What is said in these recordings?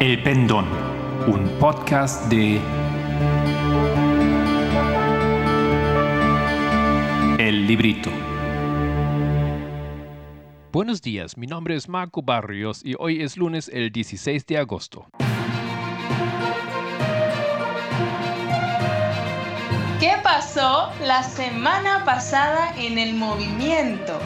El Pendón, un podcast de El Librito. Buenos días, mi nombre es Marco Barrios y hoy es lunes el 16 de agosto. ¿Qué pasó la semana pasada en el movimiento?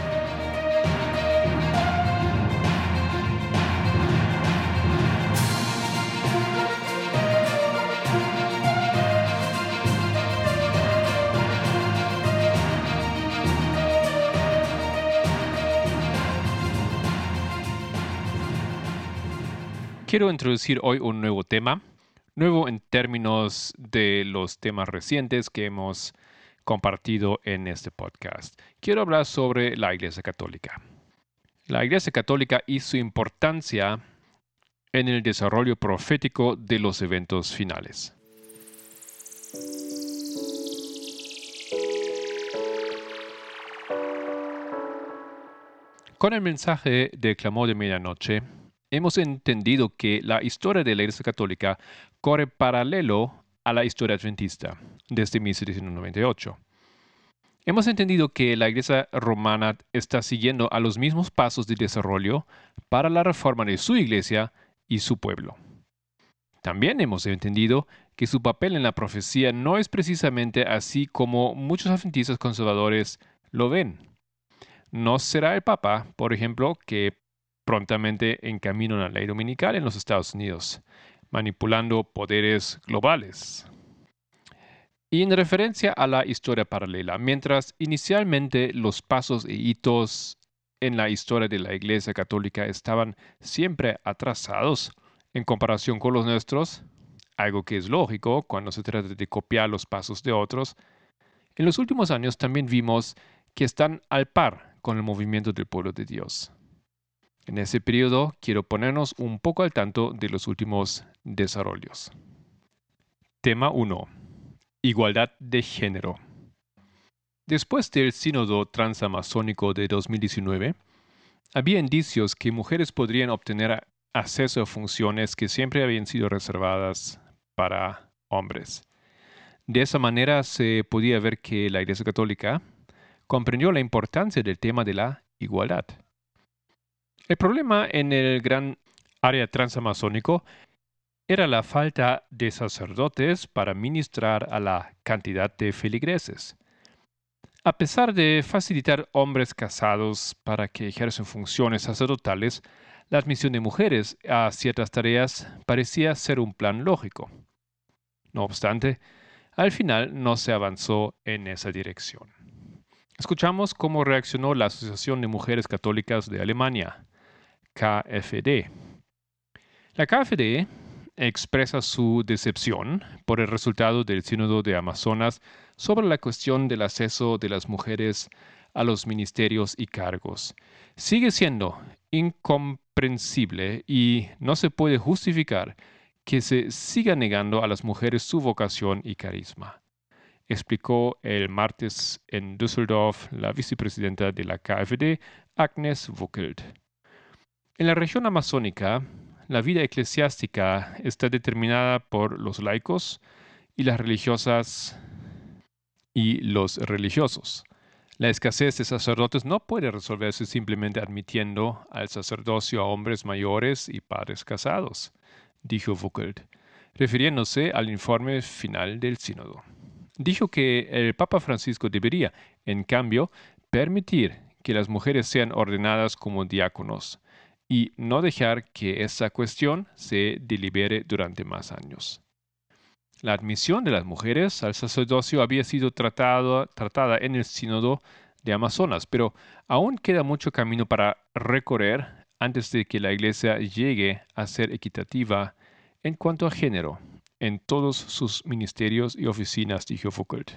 Quiero introducir hoy un nuevo tema, nuevo en términos de los temas recientes que hemos compartido en este podcast. Quiero hablar sobre la Iglesia Católica. La Iglesia Católica y su importancia en el desarrollo profético de los eventos finales. Con el mensaje de clamor de medianoche, hemos entendido que la historia de la Iglesia Católica corre paralelo a la historia adventista desde 1798. Hemos entendido que la Iglesia romana está siguiendo a los mismos pasos de desarrollo para la reforma de su Iglesia y su pueblo. También hemos entendido que su papel en la profecía no es precisamente así como muchos adventistas conservadores lo ven. No será el Papa, por ejemplo, que prontamente en camino a la ley dominical en los Estados Unidos, manipulando poderes globales. Y en referencia a la historia paralela, mientras inicialmente los pasos e hitos en la historia de la Iglesia Católica estaban siempre atrasados en comparación con los nuestros, algo que es lógico cuando se trata de copiar los pasos de otros, en los últimos años también vimos que están al par con el movimiento del pueblo de Dios. En ese periodo quiero ponernos un poco al tanto de los últimos desarrollos. Tema 1. Igualdad de género. Después del sínodo transamazónico de 2019, había indicios que mujeres podrían obtener acceso a funciones que siempre habían sido reservadas para hombres. De esa manera se podía ver que la Iglesia Católica comprendió la importancia del tema de la igualdad. El problema en el gran área transamazónico era la falta de sacerdotes para ministrar a la cantidad de feligreses. A pesar de facilitar hombres casados para que ejercen funciones sacerdotales, la admisión de mujeres a ciertas tareas parecía ser un plan lógico. No obstante, al final no se avanzó en esa dirección. Escuchamos cómo reaccionó la Asociación de Mujeres Católicas de Alemania. KFD. La KFD expresa su decepción por el resultado del Sínodo de Amazonas sobre la cuestión del acceso de las mujeres a los ministerios y cargos. Sigue siendo incomprensible y no se puede justificar que se siga negando a las mujeres su vocación y carisma, explicó el martes en Düsseldorf la vicepresidenta de la KFD, Agnes Wuckelt. En la región amazónica, la vida eclesiástica está determinada por los laicos y las religiosas y los religiosos. La escasez de sacerdotes no puede resolverse simplemente admitiendo al sacerdocio a hombres mayores y padres casados, dijo Wuckelt, refiriéndose al informe final del sínodo. Dijo que el Papa Francisco debería, en cambio, permitir que las mujeres sean ordenadas como diáconos, y no dejar que esa cuestión se delibere durante más años. La admisión de las mujeres al sacerdocio había sido tratada en el sínodo de Amazonas, pero aún queda mucho camino para recorrer antes de que la Iglesia llegue a ser equitativa en cuanto a género en todos sus ministerios y oficinas, dijo Foucault.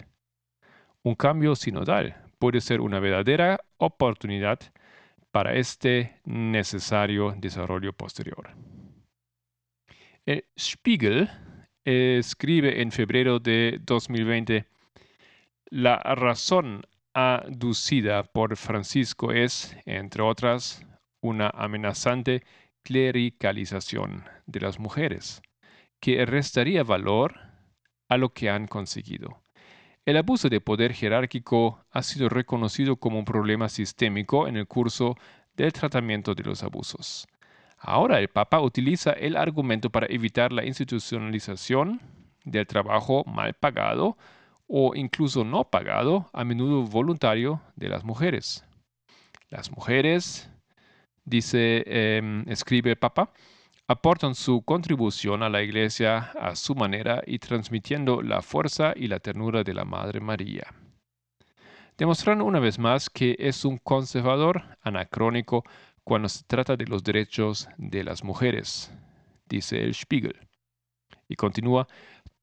Un cambio sinodal puede ser una verdadera oportunidad para este necesario desarrollo posterior. El Spiegel escribe en febrero de 2020, la razón aducida por Francisco es, entre otras, una amenazante clericalización de las mujeres, que restaría valor a lo que han conseguido. El abuso de poder jerárquico ha sido reconocido como un problema sistémico en el curso del tratamiento de los abusos. Ahora el Papa utiliza el argumento para evitar la institucionalización del trabajo mal pagado o incluso no pagado, a menudo voluntario, de las mujeres. Las mujeres, dice, em, escribe el Papa, aportan su contribución a la Iglesia a su manera y transmitiendo la fuerza y la ternura de la Madre María. Demostrando una vez más que es un conservador anacrónico cuando se trata de los derechos de las mujeres, dice el Spiegel. Y continúa,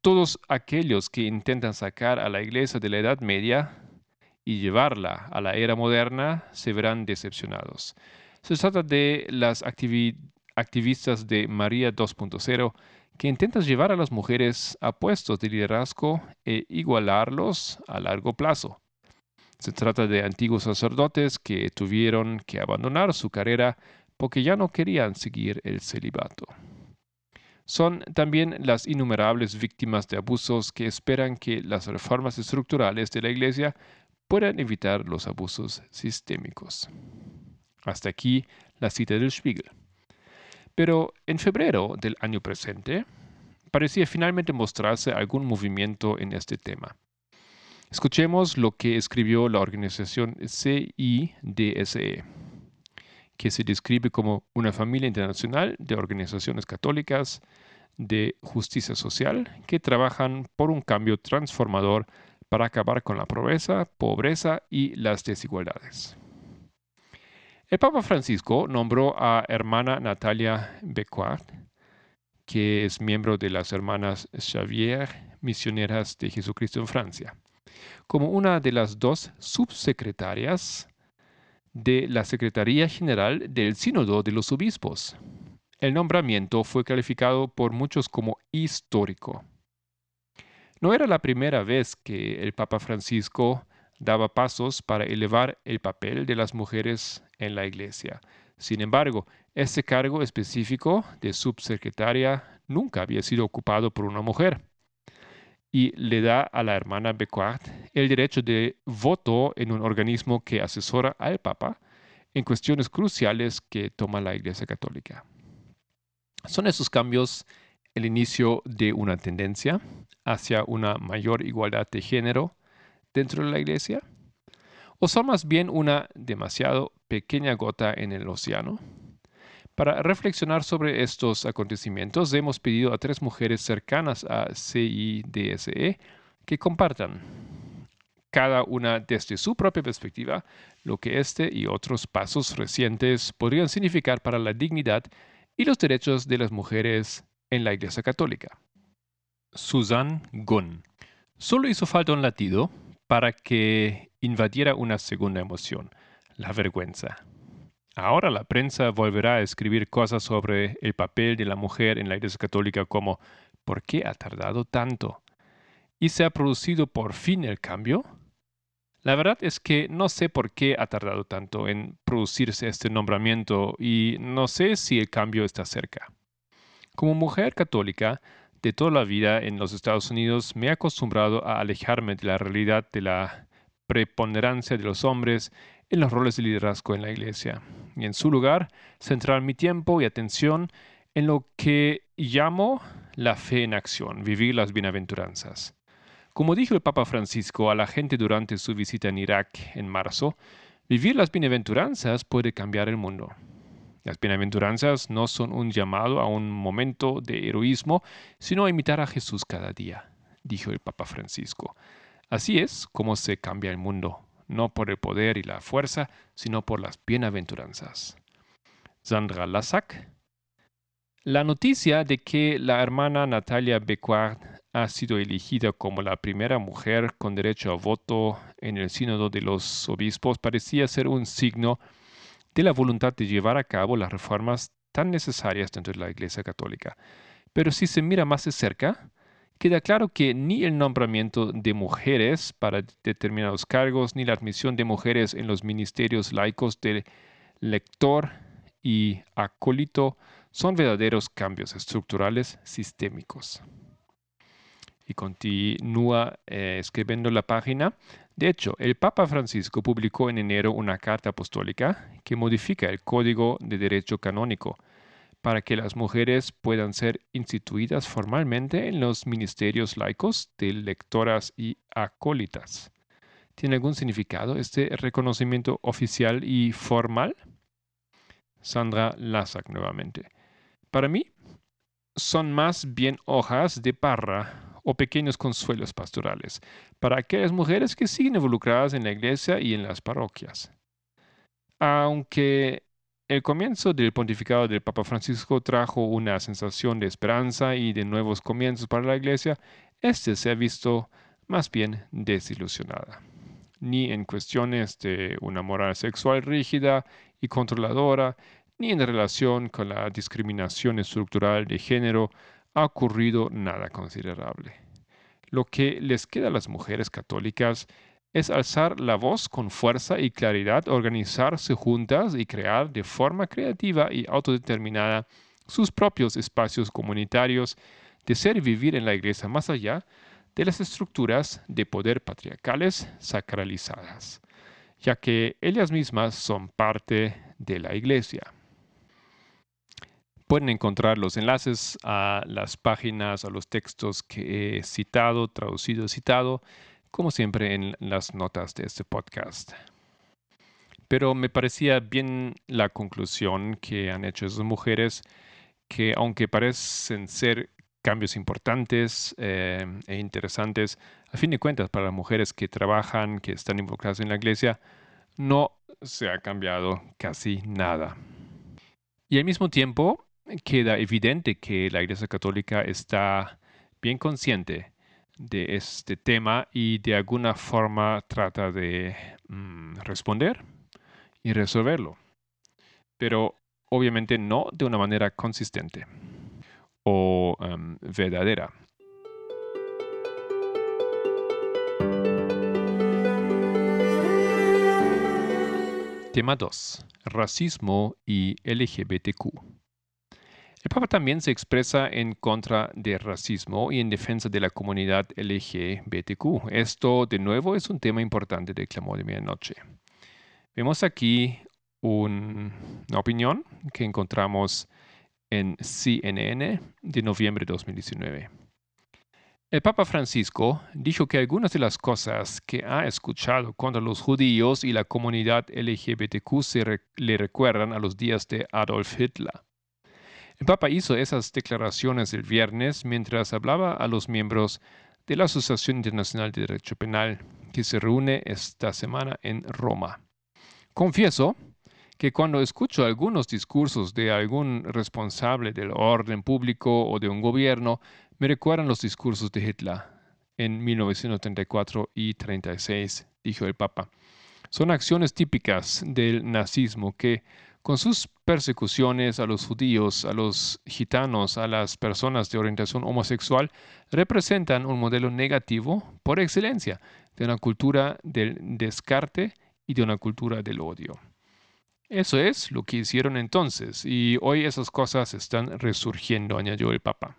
todos aquellos que intentan sacar a la Iglesia de la Edad Media y llevarla a la era moderna se verán decepcionados. Se trata de las activistas de María 2.0 que intentan llevar a las mujeres a puestos de liderazgo e igualarlos a largo plazo. Se trata de antiguos sacerdotes que tuvieron que abandonar su carrera porque ya no querían seguir el celibato. Son también las innumerables víctimas de abusos que esperan que las reformas estructurales de la Iglesia puedan evitar los abusos sistémicos. Hasta aquí la cita del Spiegel. Pero en febrero del año presente, parecía finalmente mostrarse algún movimiento en este tema. Escuchemos lo que escribió la organización CIDSE, que se describe como una familia internacional de organizaciones católicas de justicia social que trabajan por un cambio transformador para acabar con la pobreza, pobreza y las desigualdades. El Papa Francisco nombró a hermana Natalia Becquart, que es miembro de las hermanas Xavier Misioneras de Jesucristo en Francia como una de las dos subsecretarias de la Secretaría General del Sínodo de los Obispos. El nombramiento fue calificado por muchos como histórico. No era la primera vez que el Papa Francisco daba pasos para elevar el papel de las mujeres en la Iglesia. Sin embargo, este cargo específico de subsecretaria nunca había sido ocupado por una mujer y le da a la hermana Becquart el derecho de voto en un organismo que asesora al Papa en cuestiones cruciales que toma la Iglesia Católica. ¿Son esos cambios el inicio de una tendencia hacia una mayor igualdad de género dentro de la Iglesia? ¿O son más bien una demasiado pequeña gota en el océano? Para reflexionar sobre estos acontecimientos, hemos pedido a tres mujeres cercanas a CIDSE que compartan, cada una desde su propia perspectiva, lo que este y otros pasos recientes podrían significar para la dignidad y los derechos de las mujeres en la Iglesia Católica. Susan Gunn. Solo hizo falta un latido para que invadiera una segunda emoción, la vergüenza. Ahora la prensa volverá a escribir cosas sobre el papel de la mujer en la Iglesia Católica como ¿por qué ha tardado tanto? ¿Y se ha producido por fin el cambio? La verdad es que no sé por qué ha tardado tanto en producirse este nombramiento y no sé si el cambio está cerca. Como mujer católica de toda la vida en los Estados Unidos me he acostumbrado a alejarme de la realidad de la preponderancia de los hombres en los roles de liderazgo en la iglesia y en su lugar centrar mi tiempo y atención en lo que llamo la fe en acción, vivir las bienaventuranzas. Como dijo el Papa Francisco a la gente durante su visita en Irak en marzo, vivir las bienaventuranzas puede cambiar el mundo. Las bienaventuranzas no son un llamado a un momento de heroísmo, sino a imitar a Jesús cada día, dijo el Papa Francisco. Así es como se cambia el mundo, no por el poder y la fuerza, sino por las bienaventuranzas. Sandra Lassac. La noticia de que la hermana Natalia Becquart ha sido elegida como la primera mujer con derecho a voto en el sínodo de los obispos parecía ser un signo de la voluntad de llevar a cabo las reformas tan necesarias dentro de la Iglesia Católica. Pero si se mira más de cerca, queda claro que ni el nombramiento de mujeres para determinados cargos, ni la admisión de mujeres en los ministerios laicos del lector y acólito son verdaderos cambios estructurales sistémicos. Y continúa eh, escribiendo la página. De hecho, el Papa Francisco publicó en enero una carta apostólica que modifica el Código de Derecho Canónico para que las mujeres puedan ser instituidas formalmente en los ministerios laicos de lectoras y acólitas. ¿Tiene algún significado este reconocimiento oficial y formal? Sandra Lazak nuevamente. Para mí, son más bien hojas de parra o pequeños consuelos pastorales para aquellas mujeres que siguen involucradas en la iglesia y en las parroquias. Aunque el comienzo del pontificado del Papa Francisco trajo una sensación de esperanza y de nuevos comienzos para la Iglesia, este se ha visto más bien desilusionada. Ni en cuestiones de una moral sexual rígida y controladora, ni en relación con la discriminación estructural de género ha ocurrido nada considerable. Lo que les queda a las mujeres católicas es alzar la voz con fuerza y claridad, organizarse juntas y crear de forma creativa y autodeterminada sus propios espacios comunitarios de ser y vivir en la iglesia más allá de las estructuras de poder patriarcales sacralizadas, ya que ellas mismas son parte de la iglesia. Pueden encontrar los enlaces a las páginas, a los textos que he citado, traducido, citado como siempre en las notas de este podcast. Pero me parecía bien la conclusión que han hecho esas mujeres, que aunque parecen ser cambios importantes eh, e interesantes, a fin de cuentas para las mujeres que trabajan, que están involucradas en la iglesia, no se ha cambiado casi nada. Y al mismo tiempo queda evidente que la Iglesia Católica está bien consciente de este tema y de alguna forma trata de mm, responder y resolverlo. Pero obviamente no de una manera consistente o em, verdadera. Tema 2. Racismo y LGBTQ. El Papa también se expresa en contra del racismo y en defensa de la comunidad LGBTQ. Esto, de nuevo, es un tema importante del clamor de medianoche. Vemos aquí una opinión que encontramos en CNN de noviembre de 2019. El Papa Francisco dijo que algunas de las cosas que ha escuchado contra los judíos y la comunidad LGBTQ se le recuerdan a los días de Adolf Hitler. El Papa hizo esas declaraciones el viernes mientras hablaba a los miembros de la Asociación Internacional de Derecho Penal, que se reúne esta semana en Roma. Confieso que cuando escucho algunos discursos de algún responsable del orden público o de un gobierno, me recuerdan los discursos de Hitler en 1934 y 36, dijo el Papa. Son acciones típicas del nazismo que con sus persecuciones a los judíos, a los gitanos, a las personas de orientación homosexual, representan un modelo negativo por excelencia de una cultura del descarte y de una cultura del odio. Eso es lo que hicieron entonces, y hoy esas cosas están resurgiendo, añadió el Papa,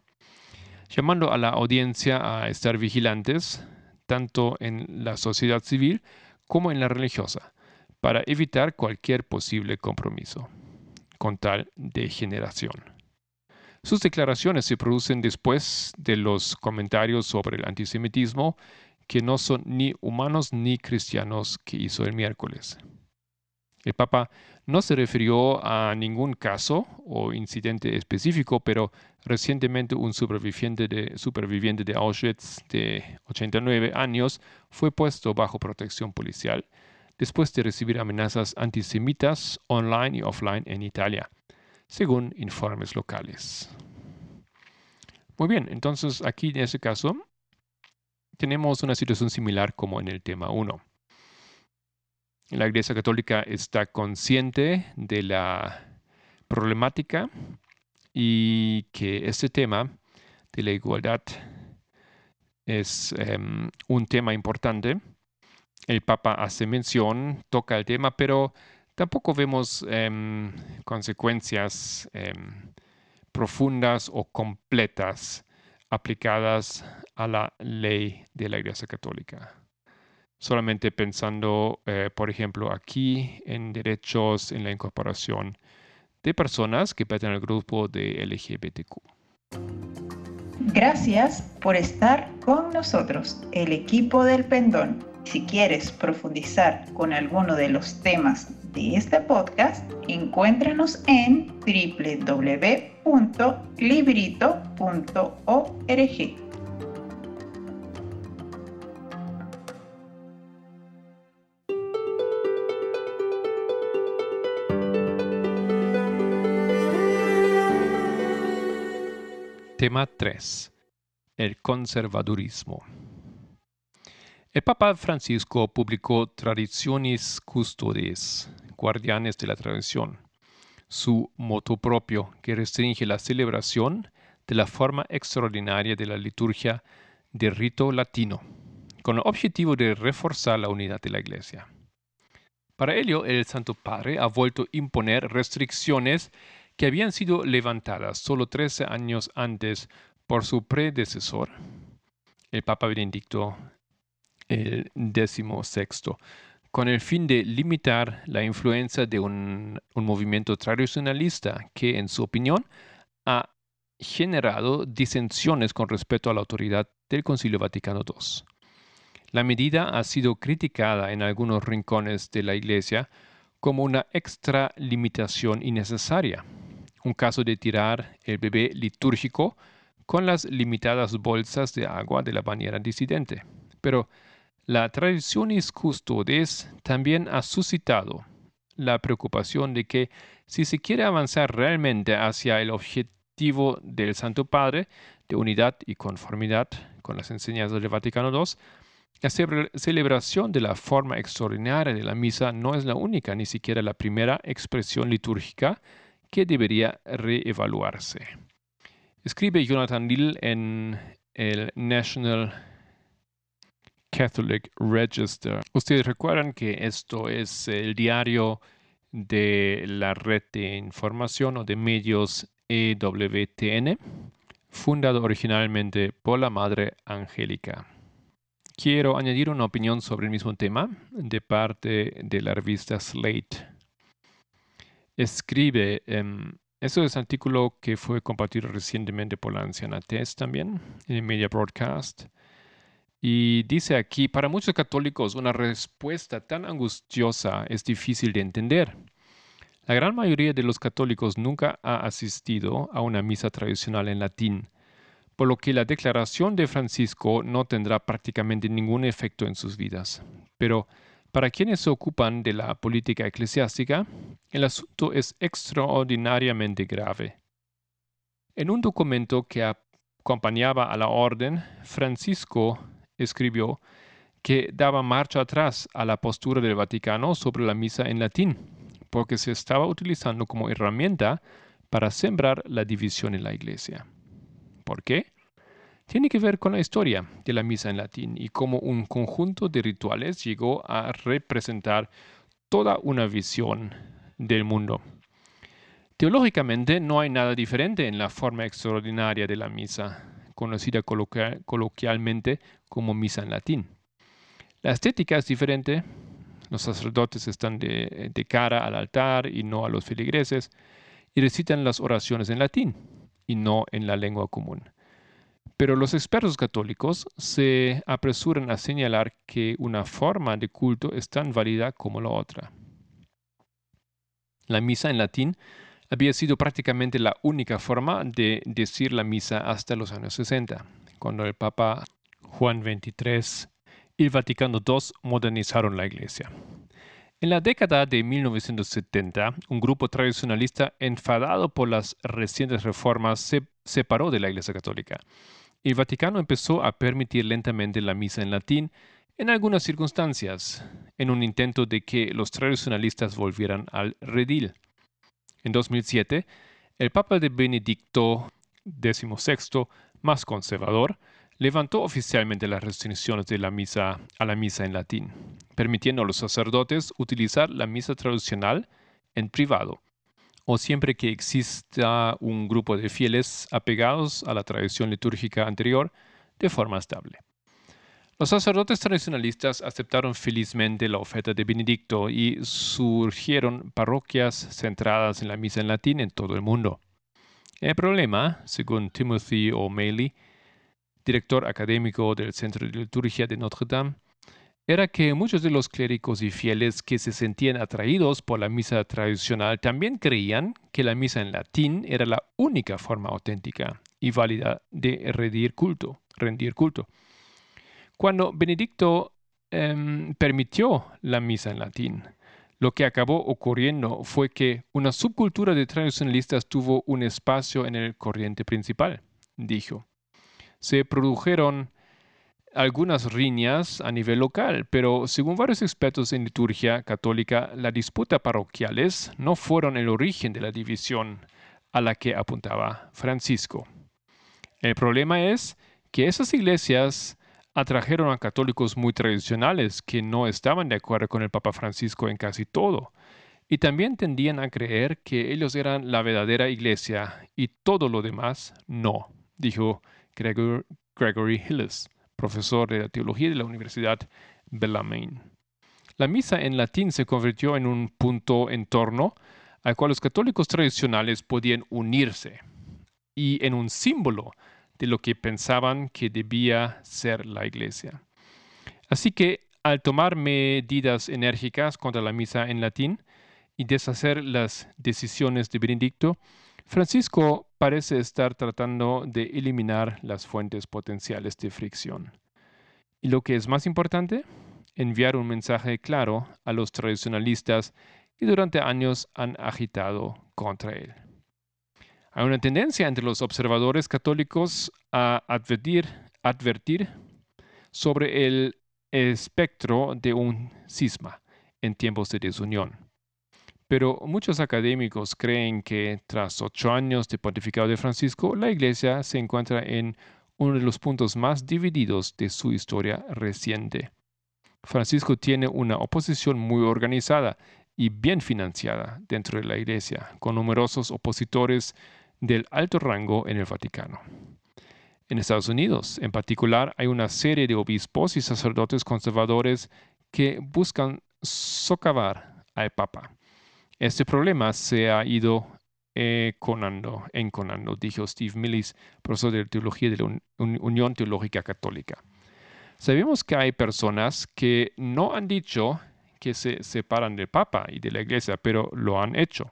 llamando a la audiencia a estar vigilantes, tanto en la sociedad civil como en la religiosa para evitar cualquier posible compromiso con tal degeneración. Sus declaraciones se producen después de los comentarios sobre el antisemitismo que no son ni humanos ni cristianos que hizo el miércoles. El Papa no se refirió a ningún caso o incidente específico, pero recientemente un superviviente de, superviviente de Auschwitz de 89 años fue puesto bajo protección policial después de recibir amenazas antisemitas online y offline en Italia, según informes locales. Muy bien, entonces aquí en este caso tenemos una situación similar como en el tema 1. La Iglesia Católica está consciente de la problemática y que este tema de la igualdad es em, un tema importante el Papa hace mención, toca el tema, pero tampoco vemos em, consecuencias em, profundas o completas aplicadas a la ley de la Iglesia Católica. Solamente pensando, eh, por ejemplo, aquí en derechos en la incorporación de personas que pertenecen al grupo de LGBTQ. Gracias por estar con nosotros, el equipo del Pendón. Si quieres profundizar con alguno de los temas de este podcast, encuéntranos en www.librito.org. Tema 3. El conservadurismo. El Papa Francisco publicó Tradiciones Custodes, Guardianes de la Tradición, su moto propio que restringe la celebración de la forma extraordinaria de la liturgia de rito latino, con el objetivo de reforzar la unidad de la Iglesia. Para ello, el Santo Padre ha vuelto a imponer restricciones que habían sido levantadas solo 13 años antes por su predecesor, el Papa Benedicto el XVI, con el fin de limitar la influencia de un, movimiento tradicionalista que, en su opinión, ha generado disensiones con respecto a la autoridad del Concilio Vaticano II. La medida ha sido criticada en algunos rincones de la Iglesia como una extra limitación innecesaria, un caso de tirar el bebé litúrgico con las limitadas bolsas de agua de la bañera disidente. Pero la tradiciones custodes también ha suscitado la preocupación de que si se quiere avanzar realmente hacia el objetivo del Santo Padre de unidad y conformidad con las enseñanzas del Vaticano II, la celebración de la forma extraordinaria de la misa no es la única, ni siquiera la primera expresión litúrgica que debería reevaluarse. Escribe Jonathan Neal en el National Catholic Register. Ustedes recuerdan que esto es el diario de la red de información o de medios EWTN, fundado originalmente por la Madre Angélica. Quiero añadir una opinión sobre el mismo tema de parte de la revista Slate escribe, um, eso es un artículo que fue compartido recientemente por la anciana Tess también en Media Broadcast. Y dice aquí, para muchos católicos una respuesta tan angustiosa es difícil de entender. La gran mayoría de los católicos nunca ha asistido a una misa tradicional en latín, por lo que la declaración de Francisco no tendrá prácticamente ningún efecto en sus vidas. Pero para quienes se ocupan de la política eclesiástica, el asunto es extraordinariamente grave. En un documento que acompañaba a la orden, Francisco escribió que daba marcha atrás a la postura del Vaticano sobre la misa en latín, porque se estaba utilizando como herramienta para sembrar la división en la Iglesia. ¿Por qué? tiene que ver con la historia de la misa en latín y cómo un conjunto de rituales llegó a representar toda una visión del mundo. Teológicamente no hay nada diferente en la forma extraordinaria de la misa, conocida coloquialmente como misa en latín. La estética es diferente, los sacerdotes están de, cara al altar y no a los feligreses, y recitan las oraciones en latín y no en la lengua común. Pero los expertos católicos se apresuran a señalar que una forma de culto es tan válida como la otra. La misa en latín había sido prácticamente la única forma de decir la misa hasta los años 60, cuando el Papa Juan XXIII y el Vaticano II modernizaron la Iglesia. En la década de 1970, un grupo tradicionalista enfadado por las recientes reformas se separó de la Iglesia Católica el Vaticano empezó a permitir lentamente la misa en latín en algunas circunstancias, en un intento de que los tradicionalistas volvieran al redil. En 2007, el Papa de Benedicto XVI, más conservador, levantó oficialmente las restricciones de la misa a la misa en latín, permitiendo a los sacerdotes utilizar la misa tradicional en privado o siempre que exista un grupo de fieles apegados a la tradición litúrgica anterior de forma estable. Los sacerdotes tradicionalistas aceptaron felizmente la oferta de Benedicto y surgieron parroquias centradas en la misa en latín en todo el mundo. El problema, según Timothy O'Malley, director académico del Centro de Liturgia de Notre Dame, era que muchos de los clérigos y fieles que se sentían atraídos por la misa tradicional también creían que la misa en latín era la única forma auténtica y válida de rendir culto. Culto. Cuando Benedicto em, permitió la misa en latín, lo que acabó ocurriendo fue que una subcultura de tradicionalistas tuvo un espacio en el corriente principal, dijo. Se produjeron algunas riñas a nivel local, pero según varios expertos en liturgia católica, las disputas parroquiales no fueron el origen de la división a la que apuntaba Francisco. El problema es que esas iglesias atrajeron a católicos muy tradicionales que no estaban de acuerdo con el Papa Francisco en casi todo, y también tendían a creer que ellos eran la verdadera iglesia y todo lo demás no, dijo Gregory Hillis profesor de teología de la Universidad Bellarmine. La misa en latín se convirtió en un punto en torno al cual los católicos tradicionales podían unirse y en un símbolo de lo que pensaban que debía ser la iglesia. Así que al tomar medidas enérgicas contra la misa en latín y deshacer las decisiones de Benedicto, Francisco parece estar tratando de eliminar las fuentes potenciales de fricción. Y lo que es más importante, enviar un mensaje claro a los tradicionalistas que durante años han agitado contra él. Hay una tendencia entre los observadores católicos a advertir, advertir sobre el espectro de un cisma en tiempos de desunión. Pero muchos académicos creen que tras ocho años de pontificado de Francisco, la Iglesia se encuentra en uno de los puntos más divididos de su historia reciente. Francisco tiene una oposición muy organizada y bien financiada dentro de la Iglesia, con numerosos opositores del alto rango en el Vaticano. En Estados Unidos, en particular, hay una serie de obispos y sacerdotes conservadores que buscan socavar al Papa este problema se ha ido enconando, enconando, dijo Steve Millis, profesor de teología de la Unión Teológica Católica. Sabemos que hay personas que no han dicho que se separan del Papa y de la Iglesia, pero lo han hecho.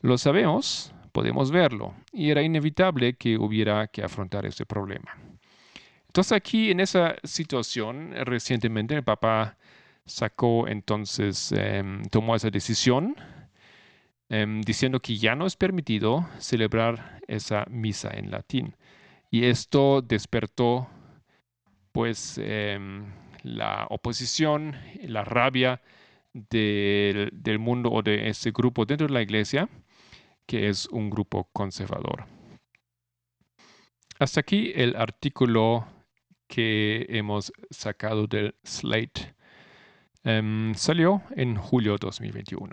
Lo sabemos, podemos verlo, y era inevitable que hubiera que afrontar ese problema. Entonces aquí en esa situación, recientemente el Papa sacó entonces, em, tomó esa decisión em, diciendo que ya no es permitido celebrar esa misa en latín. Y esto despertó pues em, la oposición, la rabia del, del mundo o de ese grupo dentro de la iglesia, que es un grupo conservador. Hasta aquí el artículo que hemos sacado del Slate Em, salió en julio 2021.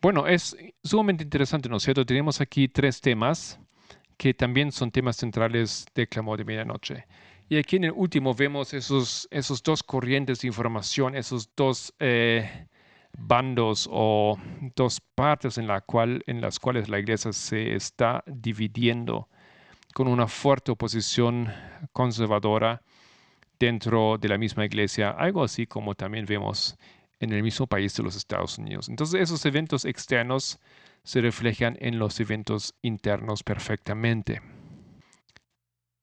Bueno, es sumamente interesante, ¿no es cierto? Tenemos aquí tres temas que también son temas centrales de Clamor de Medianoche. Y aquí en el último vemos esos, esos dos corrientes de información, esos dos eh, bandos o dos partes en, las cuales la iglesia se está dividiendo con una fuerte oposición conservadora dentro de la misma iglesia, algo así como también vemos en el mismo país de los Estados Unidos. Entonces esos eventos externos se reflejan en los eventos internos perfectamente.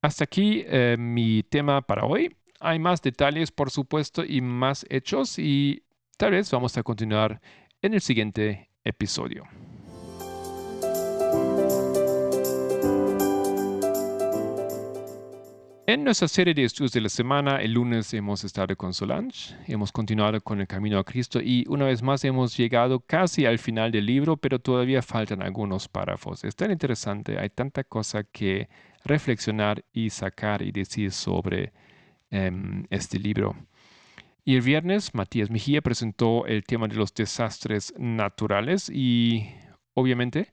Hasta aquí eh, mi tema para hoy. Hay más detalles, por supuesto, y más hechos y tal vez vamos a continuar en el siguiente episodio. En nuestra serie de estudios de la semana, el lunes hemos estado con Solange, hemos continuado con el camino a Cristo y una vez más hemos llegado casi al final del libro, pero todavía faltan algunos párrafos. Es tan interesante, hay tanta cosa que reflexionar y sacar y decir sobre em, este libro. Y el viernes, Matías Mejía presentó el tema de los desastres naturales y obviamente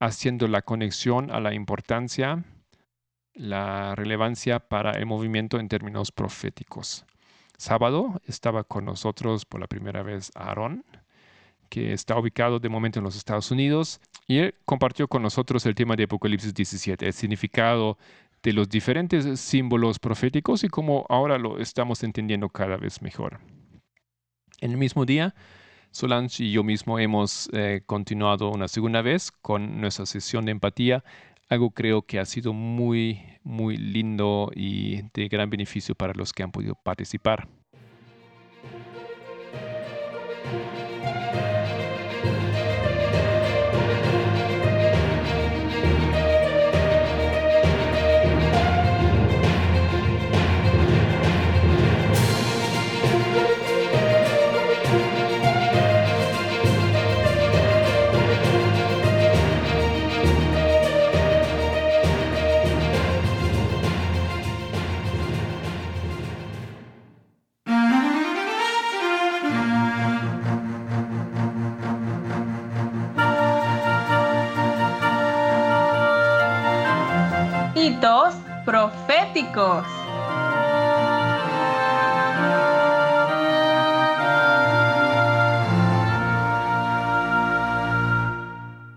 haciendo la conexión a la importancia la relevancia para el movimiento en términos proféticos. Sábado estaba con nosotros por la primera vez Aaron, que está ubicado de momento en los Estados Unidos, y él compartió con nosotros el tema de Apocalipsis 17, el significado de los diferentes símbolos proféticos y cómo ahora lo estamos entendiendo cada vez mejor. En el mismo día, Solange y yo mismo hemos eh, continuado una segunda vez con nuestra sesión de empatía algo creo que ha sido muy, muy lindo y de gran beneficio para los que han podido participar. Proféticos.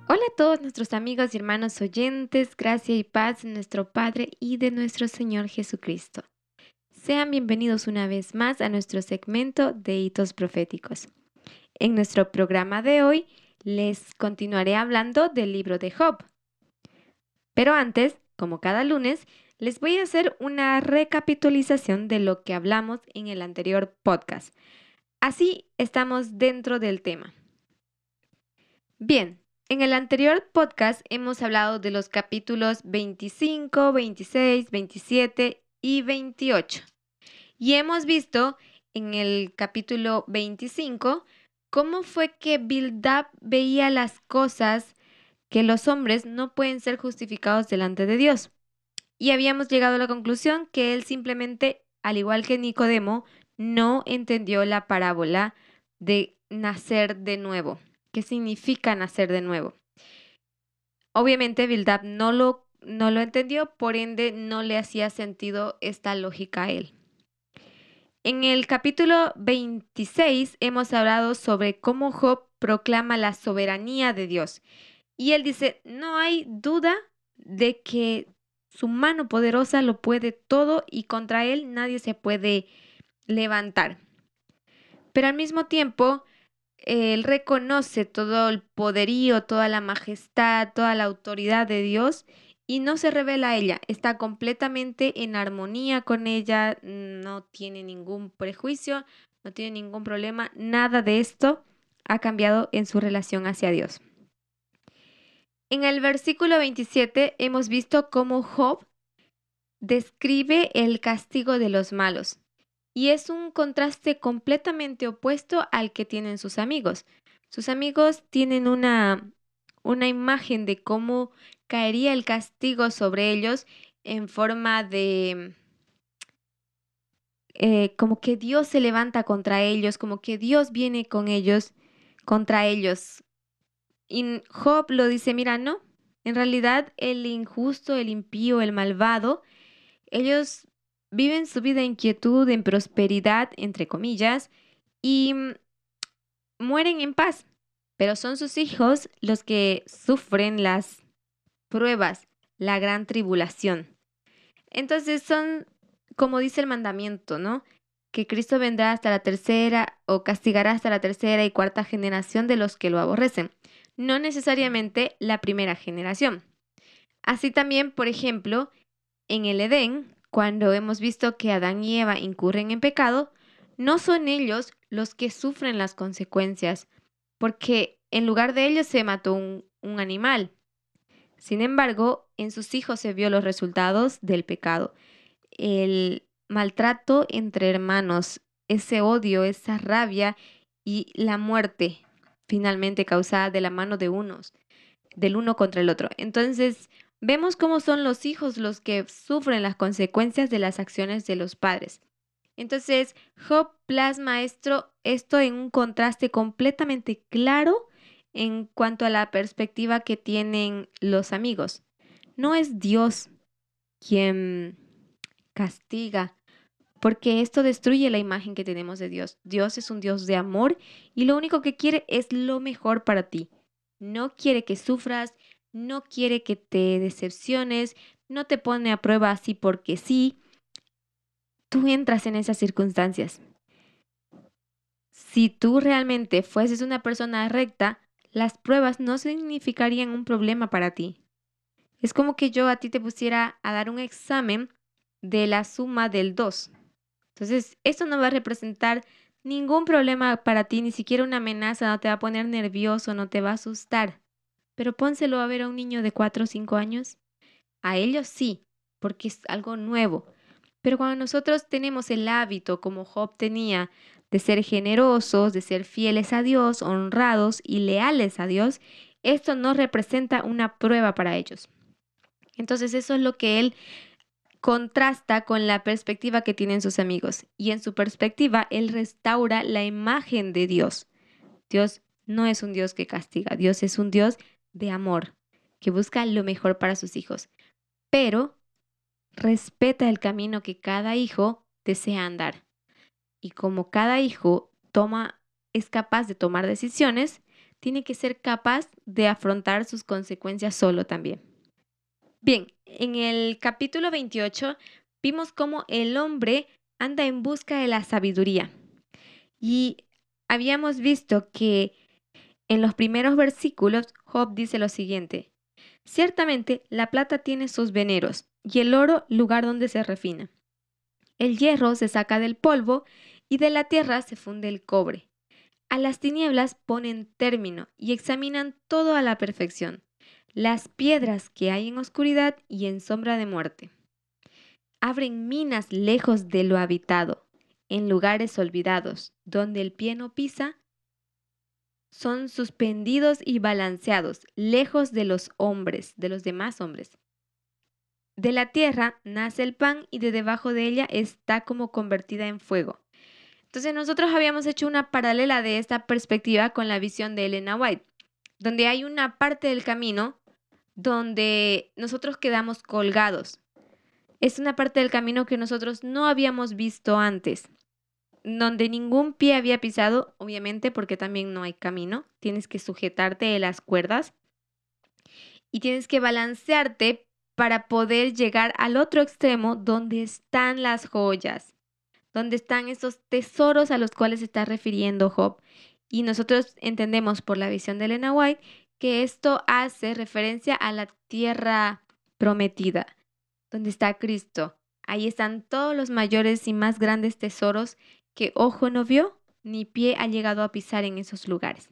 Hola a todos nuestros amigos y hermanos oyentes, gracia y paz de nuestro Padre y de nuestro Señor Jesucristo. Sean bienvenidos una vez más a nuestro segmento de hitos proféticos. En nuestro programa de hoy les continuaré hablando del libro de Job. Pero antes, como cada lunes, les voy a hacer una recapitulización de lo que hablamos en el anterior podcast. Así estamos dentro del tema. Bien, en el anterior podcast hemos hablado de los capítulos 25, 26, 27 y 28. Y hemos visto en el capítulo 25 cómo fue que Bildab veía las cosas que los hombres no pueden ser justificados delante de Dios. Y habíamos llegado a la conclusión que él simplemente, al igual que Nicodemo, no entendió la parábola de nacer de nuevo. ¿Qué significa nacer de nuevo? Obviamente Bildab no lo, no lo entendió, por ende no le hacía sentido esta lógica a él. En el capítulo 26 hemos hablado sobre cómo Job proclama la soberanía de Dios y él dice, no hay duda de que su mano poderosa lo puede todo y contra él nadie se puede levantar. Pero al mismo tiempo, él reconoce todo el poderío, toda la majestad, toda la autoridad de Dios y no se revela a ella. Está completamente en armonía con ella, no tiene ningún prejuicio, no tiene ningún problema. Nada de esto ha cambiado en su relación hacia Dios. En el versículo 27 hemos visto cómo Job describe el castigo de los malos y es un contraste completamente opuesto al que tienen sus amigos. Sus amigos tienen una, una imagen de cómo caería el castigo sobre ellos en forma de eh, como que Dios se levanta contra ellos, como que Dios viene con ellos, contra ellos, y Job lo dice, mira, no, en realidad el injusto, el impío, el malvado, ellos viven su vida en quietud, en prosperidad, entre comillas, y mm, mueren en paz. Pero son sus hijos los que sufren las pruebas, la gran tribulación. Entonces son, como dice el mandamiento, ¿no? Que Cristo vendrá hasta la tercera o castigará hasta la tercera y cuarta generación de los que lo aborrecen no necesariamente la primera generación. Así también, por ejemplo, en el Edén, cuando hemos visto que Adán y Eva incurren en pecado, no son ellos los que sufren las consecuencias, porque en lugar de ellos se mató un, animal. Sin embargo, en sus hijos se vio los resultados del pecado. el maltrato entre hermanos, ese odio, esa rabia y la muerte finalmente causada de la mano de unos, del uno contra el otro. Entonces, vemos cómo son los hijos los que sufren las consecuencias de las acciones de los padres. Entonces, Job plasma esto, esto en un contraste completamente claro en cuanto a la perspectiva que tienen los amigos. No es Dios quien castiga, porque esto destruye la imagen que tenemos de Dios. Dios es un Dios de amor y lo único que quiere es lo mejor para ti. No quiere que sufras, no quiere que te decepciones, no te pone a prueba así porque sí. Tú entras en esas circunstancias. Si tú realmente fueses una persona recta, las pruebas no significarían un problema para ti. Es como que yo a ti te pusiera a dar un examen de la suma del 2. Entonces, esto no va a representar ningún problema para ti, ni siquiera una amenaza, no te va a poner nervioso, no te va a asustar. Pero pónselo a ver a un niño de 4 o 5 años. A ellos sí, porque es algo nuevo. Pero cuando nosotros tenemos el hábito, como Job tenía, de ser generosos, de ser fieles a Dios, honrados y leales a Dios, esto no representa una prueba para ellos. Entonces eso es lo que él contrasta con la perspectiva que tienen sus amigos. Y en su perspectiva, él restaura la imagen de Dios. Dios no es un Dios que castiga, Dios es un Dios de amor, que busca lo mejor para sus hijos, pero respeta el camino que cada hijo desea andar. Y como cada hijo toma, es capaz de tomar decisiones, tiene que ser capaz de afrontar sus consecuencias solo también. Bien, en el capítulo 28 vimos cómo el hombre anda en busca de la sabiduría. Y habíamos visto que en los primeros versículos Job dice lo siguiente, ciertamente la plata tiene sus veneros y el oro lugar donde se refina. El hierro se saca del polvo y de la tierra se funde el cobre. A las tinieblas ponen término y examinan todo a la perfección, las piedras que hay en oscuridad y en sombra de muerte. Abren minas lejos de lo habitado, en lugares olvidados, donde el pie no pisa, son suspendidos y balanceados, lejos de los hombres, de los demás hombres. De la tierra nace el pan y de debajo de ella está como convertida en fuego. Entonces nosotros habíamos hecho una paralela de esta perspectiva con la visión de Elena White, donde hay una parte del camino donde nosotros quedamos colgados. Es una parte del camino que nosotros no habíamos visto antes, donde ningún pie había pisado, obviamente porque también no hay camino, tienes que sujetarte de las cuerdas y tienes que balancearte para poder llegar al otro extremo donde están las joyas, donde están esos tesoros a los cuales está refiriendo Job. Y nosotros entendemos por la visión de Elena White que esto hace referencia a la tierra prometida, donde está Cristo. Ahí están todos los mayores y más grandes tesoros que ojo no vio ni pie ha llegado a pisar en esos lugares.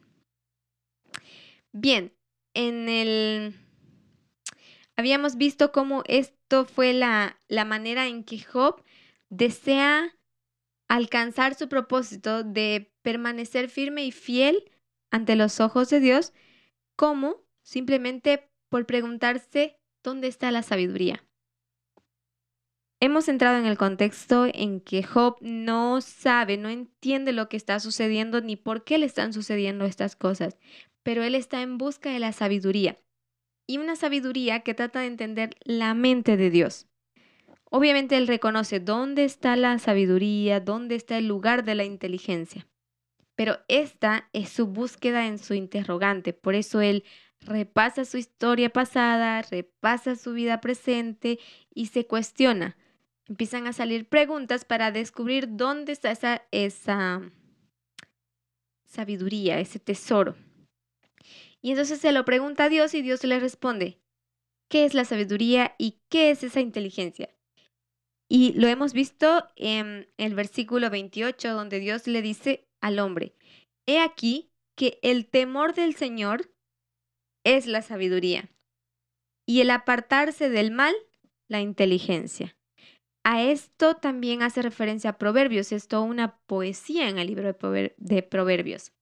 Bien, en el Habíamos visto cómo esto fue la, la manera en que Job desea alcanzar su propósito de permanecer firme y fiel ante los ojos de Dios, como simplemente por preguntarse dónde está la sabiduría. Hemos entrado en el contexto en que Job no sabe, no entiende lo que está sucediendo ni por qué le están sucediendo estas cosas, pero él está en busca de la sabiduría y una sabiduría que trata de entender la mente de Dios. Obviamente él reconoce dónde está la sabiduría, dónde está el lugar de la inteligencia. Pero esta es su búsqueda en su interrogante. Por eso él repasa su historia pasada, repasa su vida presente y se cuestiona. Empiezan a salir preguntas para descubrir dónde está esa, esa sabiduría, ese tesoro. Y entonces se lo pregunta a Dios y Dios le responde, ¿qué es la sabiduría y qué es esa inteligencia? Y lo hemos visto en el versículo 28, donde Dios le dice al hombre, he aquí que el temor del Señor es la sabiduría y el apartarse del mal, la inteligencia. A esto también hace referencia a Proverbios, es toda una poesía en el libro de, Proverbios.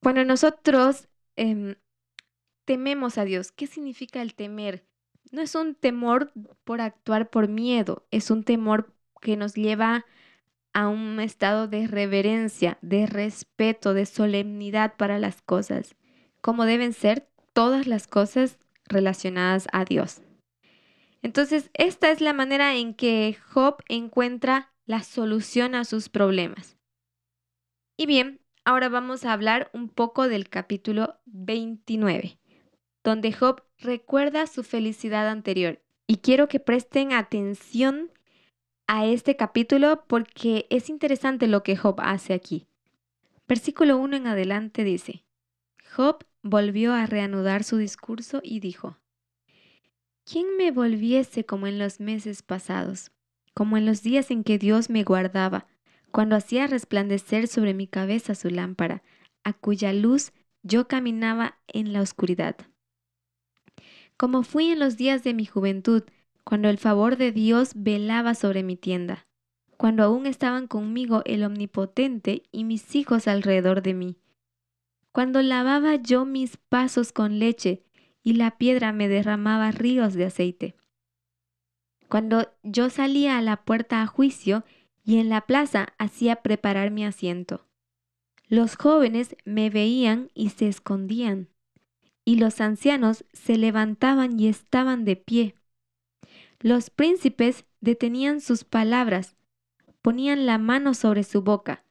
Cuando nosotros em, tememos a Dios, ¿qué significa el temer? No es un temor por actuar por miedo, es un temor que nos lleva a un estado de reverencia, de respeto, de solemnidad para las cosas, como deben ser todas las cosas relacionadas a Dios. Entonces, esta es la manera en que Job encuentra la solución a sus problemas. Y bien, ahora vamos a hablar un poco del capítulo 29, donde Job recuerda su felicidad anterior. Y quiero que presten atención a este capítulo porque es interesante lo que Job hace aquí. Versículo 1 en adelante dice, Job volvió a reanudar su discurso y dijo, ¿Quién me volviese como en los meses pasados, como en los días en que Dios me guardaba, cuando hacía resplandecer sobre mi cabeza su lámpara, a cuya luz yo caminaba en la oscuridad? Como fui en los días de mi juventud, cuando el favor de Dios velaba sobre mi tienda, cuando aún estaban conmigo el Omnipotente y mis hijos alrededor de mí, cuando lavaba yo mis pasos con leche y la piedra me derramaba ríos de aceite. Cuando yo salía a la puerta a juicio y en la plaza hacía preparar mi asiento. Los jóvenes me veían y se escondían, y los ancianos se levantaban y estaban de pie. Los príncipes detenían sus palabras, ponían la mano sobre su boca.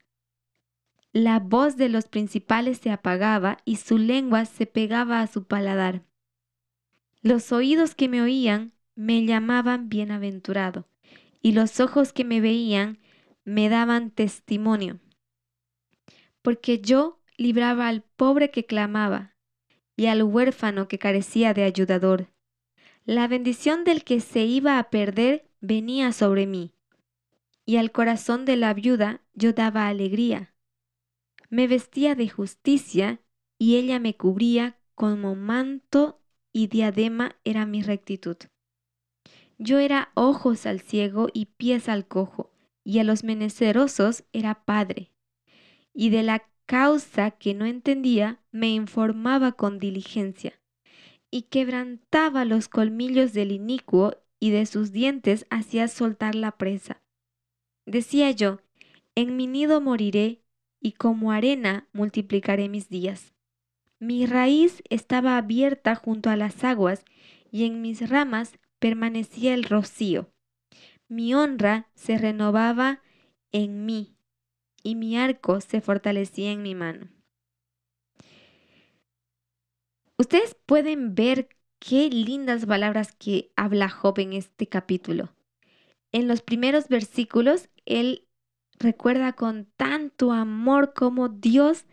La voz de los principales se apagaba y su lengua se pegaba a su paladar. Los oídos que me oían me llamaban bienaventurado, y los ojos que me veían me daban testimonio. Porque yo libraba al pobre que clamaba, y al huérfano que carecía de ayudador. La bendición del que se iba a perder venía sobre mí, y al corazón de la viuda yo daba alegría. Me vestía de justicia, y ella me cubría como manto y diadema era mi rectitud. Yo era ojos al ciego y pies al cojo, y a los menesterosos era padre. Y de la causa que no entendía me informaba con diligencia, y quebrantaba los colmillos del inicuo y de sus dientes hacía soltar la presa. Decía yo, en mi nido moriré, y como arena multiplicaré mis días. Mi raíz estaba abierta junto a las aguas y en mis ramas permanecía el rocío. Mi honra se renovaba en mí y mi arco se fortalecía en mi mano. Ustedes pueden ver qué lindas palabras que habla Job en este capítulo. En los primeros versículos, él recuerda con tanto amor como Dios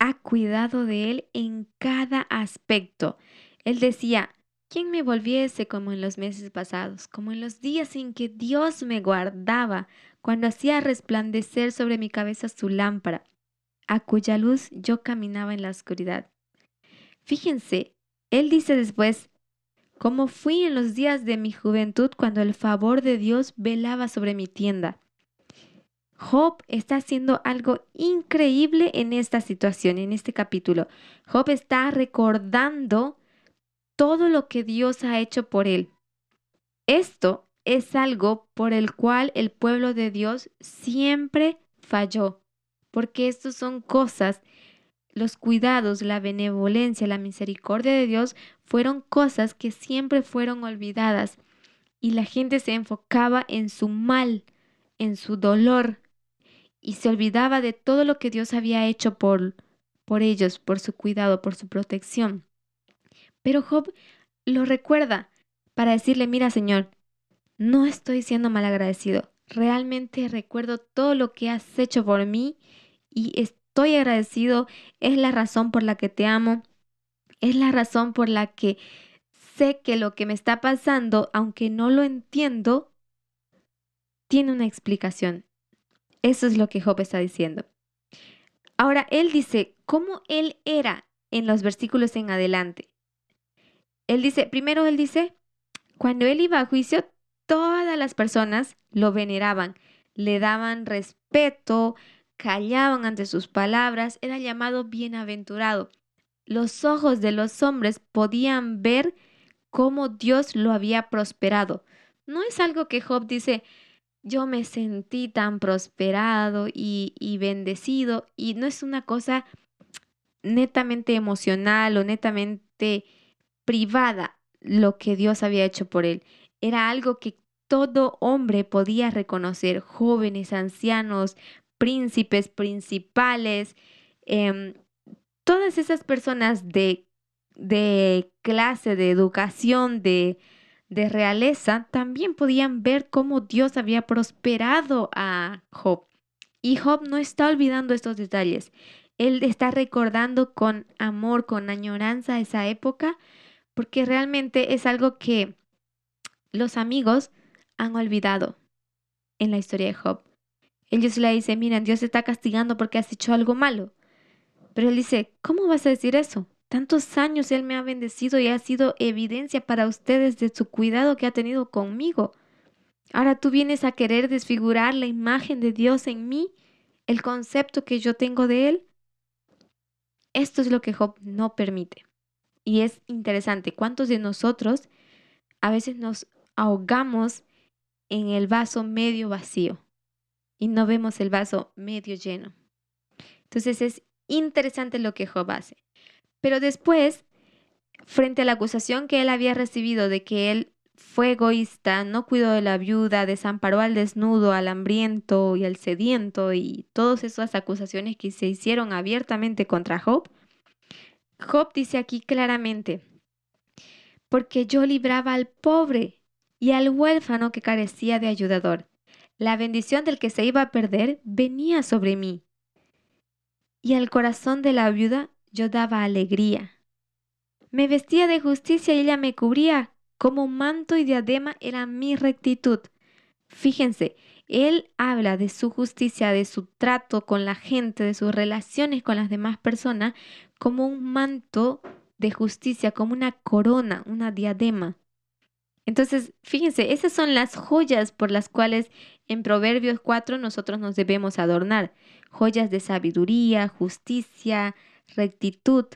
ha cuidado de él en cada aspecto. Él decía, ¿quién me volviese como en los meses pasados, como en los días en que Dios me guardaba, cuando hacía resplandecer sobre mi cabeza su lámpara, a cuya luz yo caminaba en la oscuridad? Fíjense, él dice después, como fui en los días de mi juventud cuando el favor de Dios velaba sobre mi tienda. Job está haciendo algo increíble en esta situación, en este capítulo. Job está recordando todo lo que Dios ha hecho por él. Esto es algo por el cual el pueblo de Dios siempre falló, porque estos son cosas, los cuidados, la benevolencia, la misericordia de Dios fueron cosas que siempre fueron olvidadas y la gente se enfocaba en su mal, en su dolor, y se olvidaba de todo lo que Dios había hecho por, por ellos, por su cuidado, por su protección. Pero Job lo recuerda para decirle, mira Señor, no estoy siendo malagradecido, realmente recuerdo todo lo que has hecho por mí y estoy agradecido, es la razón por la que te amo, es la razón por la que sé que lo que me está pasando, aunque no lo entiendo, tiene una explicación eso es lo que Job está diciendo. Ahora, él dice, ¿cómo él era en los versículos en adelante? Él dice, primero él dice, cuando él iba a juicio, todas las personas lo veneraban, le daban respeto, callaban ante sus palabras, era llamado bienaventurado. Los ojos de los hombres podían ver cómo Dios lo había prosperado. No es algo que Job dice, yo me sentí tan prosperado y, y bendecido, y no es una cosa netamente emocional o netamente privada lo que Dios había hecho por él. Era algo que todo hombre podía reconocer, jóvenes, ancianos, príncipes, principales, em, todas esas personas de, de clase, de educación, de, de realeza, también podían ver cómo Dios había prosperado a Job. Y Job no está olvidando estos detalles. Él está recordando con amor, con añoranza esa época, porque realmente es algo que los amigos han olvidado en la historia de Job. Ellos le dicen, miren, Dios te está castigando porque has hecho algo malo. Pero él dice, ¿cómo vas a decir eso? Tantos años Él me ha bendecido y ha sido evidencia para ustedes de su cuidado que ha tenido conmigo. Ahora tú vienes a querer desfigurar la imagen de Dios en mí, el concepto que yo tengo de Él. Esto es lo que Job no permite. Y es interesante, ¿cuántos de nosotros a veces nos ahogamos en el vaso medio vacío y no vemos el vaso medio lleno? Entonces es interesante lo que Job hace. Pero después, frente a la acusación que él había recibido de que él fue egoísta, no cuidó de la viuda, desamparó al desnudo, al hambriento y al sediento y todas esas acusaciones que se hicieron abiertamente contra Job, Job dice aquí claramente, porque yo libraba al pobre y al huérfano que carecía de ayudador. La bendición del que se iba a perder venía sobre mí. Y al corazón de la viuda yo daba alegría. Me vestía de justicia y ella me cubría. Como manto y diadema era mi rectitud. Fíjense, él habla de su justicia, de su trato con la gente, de sus relaciones con las demás personas, como un manto de justicia, como una corona, una diadema. Entonces, fíjense, esas son las joyas por las cuales en Proverbios 4 nosotros nos debemos adornar. Joyas de sabiduría, justicia, rectitud.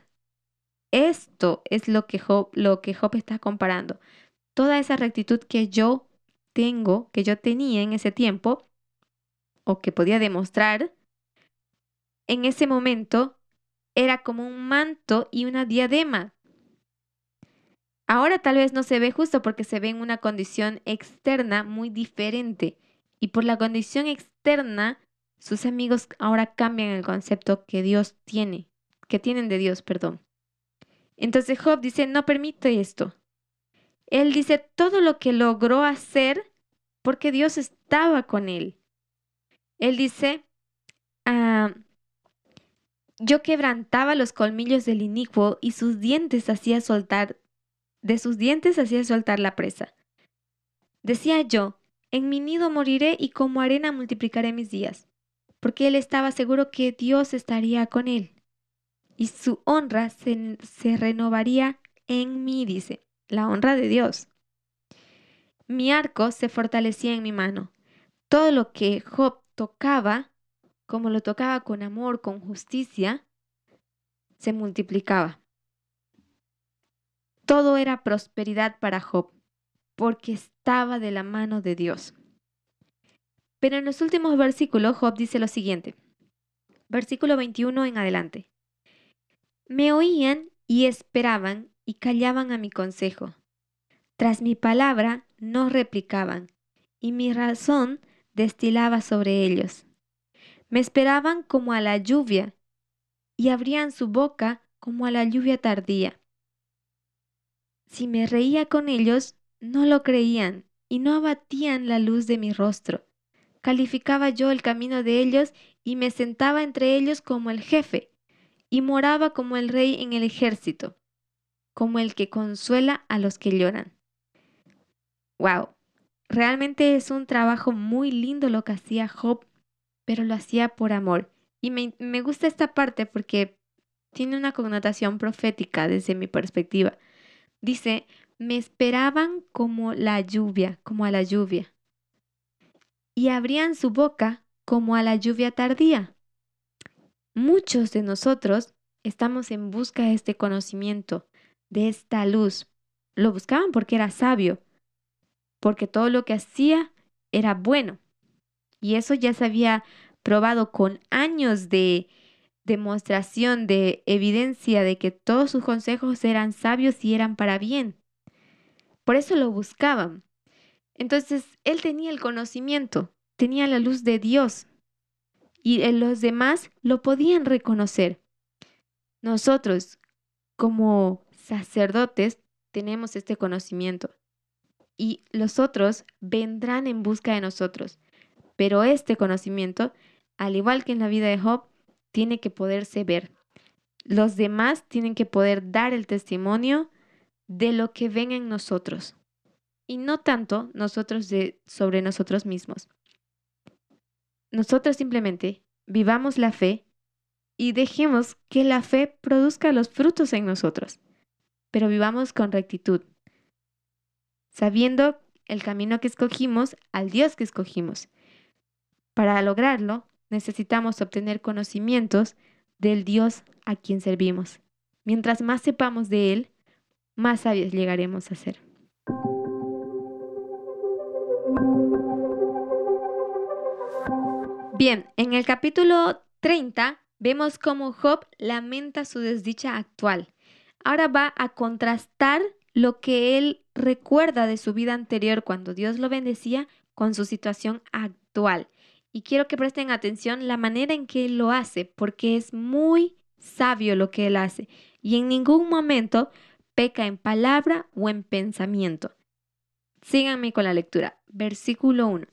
Esto es lo que Job, lo que Job está comparando. Toda esa rectitud que yo tengo, que yo tenía en ese tiempo, o que podía demostrar, en ese momento era como un manto y una diadema. Ahora tal vez no se ve justo porque se ve en una condición externa muy diferente. Y por la condición externa, sus amigos ahora cambian el concepto que Dios tiene que tienen de Dios, perdón. Entonces Job dice, no permite esto. Él dice todo lo que logró hacer porque Dios estaba con él. Él dice, ah, yo quebrantaba los colmillos del inicuo y sus dientes hacía soltar, de sus dientes hacía soltar la presa. Decía yo, en mi nido moriré y como arena multiplicaré mis días, porque él estaba seguro que Dios estaría con él y su honra se, renovaría en mí, dice, la honra de Dios. Mi arco se fortalecía en mi mano. Todo lo que Job tocaba, como lo tocaba con amor, con justicia, se multiplicaba. Todo era prosperidad para Job, porque estaba de la mano de Dios. Pero en los últimos versículos Job dice lo siguiente, versículo 21 en adelante. Me oían y esperaban y callaban a mi consejo. Tras mi palabra no replicaban, y mi razón destilaba sobre ellos. Me esperaban como a la lluvia, y abrían su boca como a la lluvia tardía. Si me reía con ellos, no lo creían, y no abatían la luz de mi rostro. Calificaba yo el camino de ellos y me sentaba entre ellos como el jefe y moraba como el rey en el ejército, como el que consuela a los que lloran. Wow, realmente es un trabajo muy lindo lo que hacía Job, pero lo hacía por amor. Y me, me gusta esta parte porque tiene una connotación profética desde mi perspectiva. Dice, me esperaban como la lluvia, como a la lluvia, y abrían su boca como a la lluvia tardía. Muchos de nosotros estamos en busca de este conocimiento, de esta luz. Lo buscaban porque era sabio, porque todo lo que hacía era bueno. Y eso ya se había probado con años de demostración, de evidencia de que todos sus consejos eran sabios y eran para bien. Por eso lo buscaban. Entonces, él tenía el conocimiento, tenía la luz de Dios y los demás lo podían reconocer. Nosotros, como sacerdotes, tenemos este conocimiento y los otros vendrán en busca de nosotros. Pero este conocimiento, al igual que en la vida de Job, tiene que poderse ver. Los demás tienen que poder dar el testimonio de lo que ven en nosotros y no tanto nosotros sobre nosotros mismos. Nosotros simplemente vivamos la fe y dejemos que la fe produzca los frutos en nosotros, pero vivamos con rectitud, sabiendo el camino que escogimos al Dios que escogimos. Para lograrlo, necesitamos obtener conocimientos del Dios a quien servimos. Mientras más sepamos de Él, más sabios llegaremos a ser. Bien, en el capítulo 30 vemos cómo Job lamenta su desdicha actual. Ahora va a contrastar lo que él recuerda de su vida anterior cuando Dios lo bendecía con su situación actual. Y quiero que presten atención la manera en que él lo hace, porque es muy sabio lo que él hace. Y en ningún momento peca en palabra o en pensamiento. Síganme con la lectura. Versículo 1.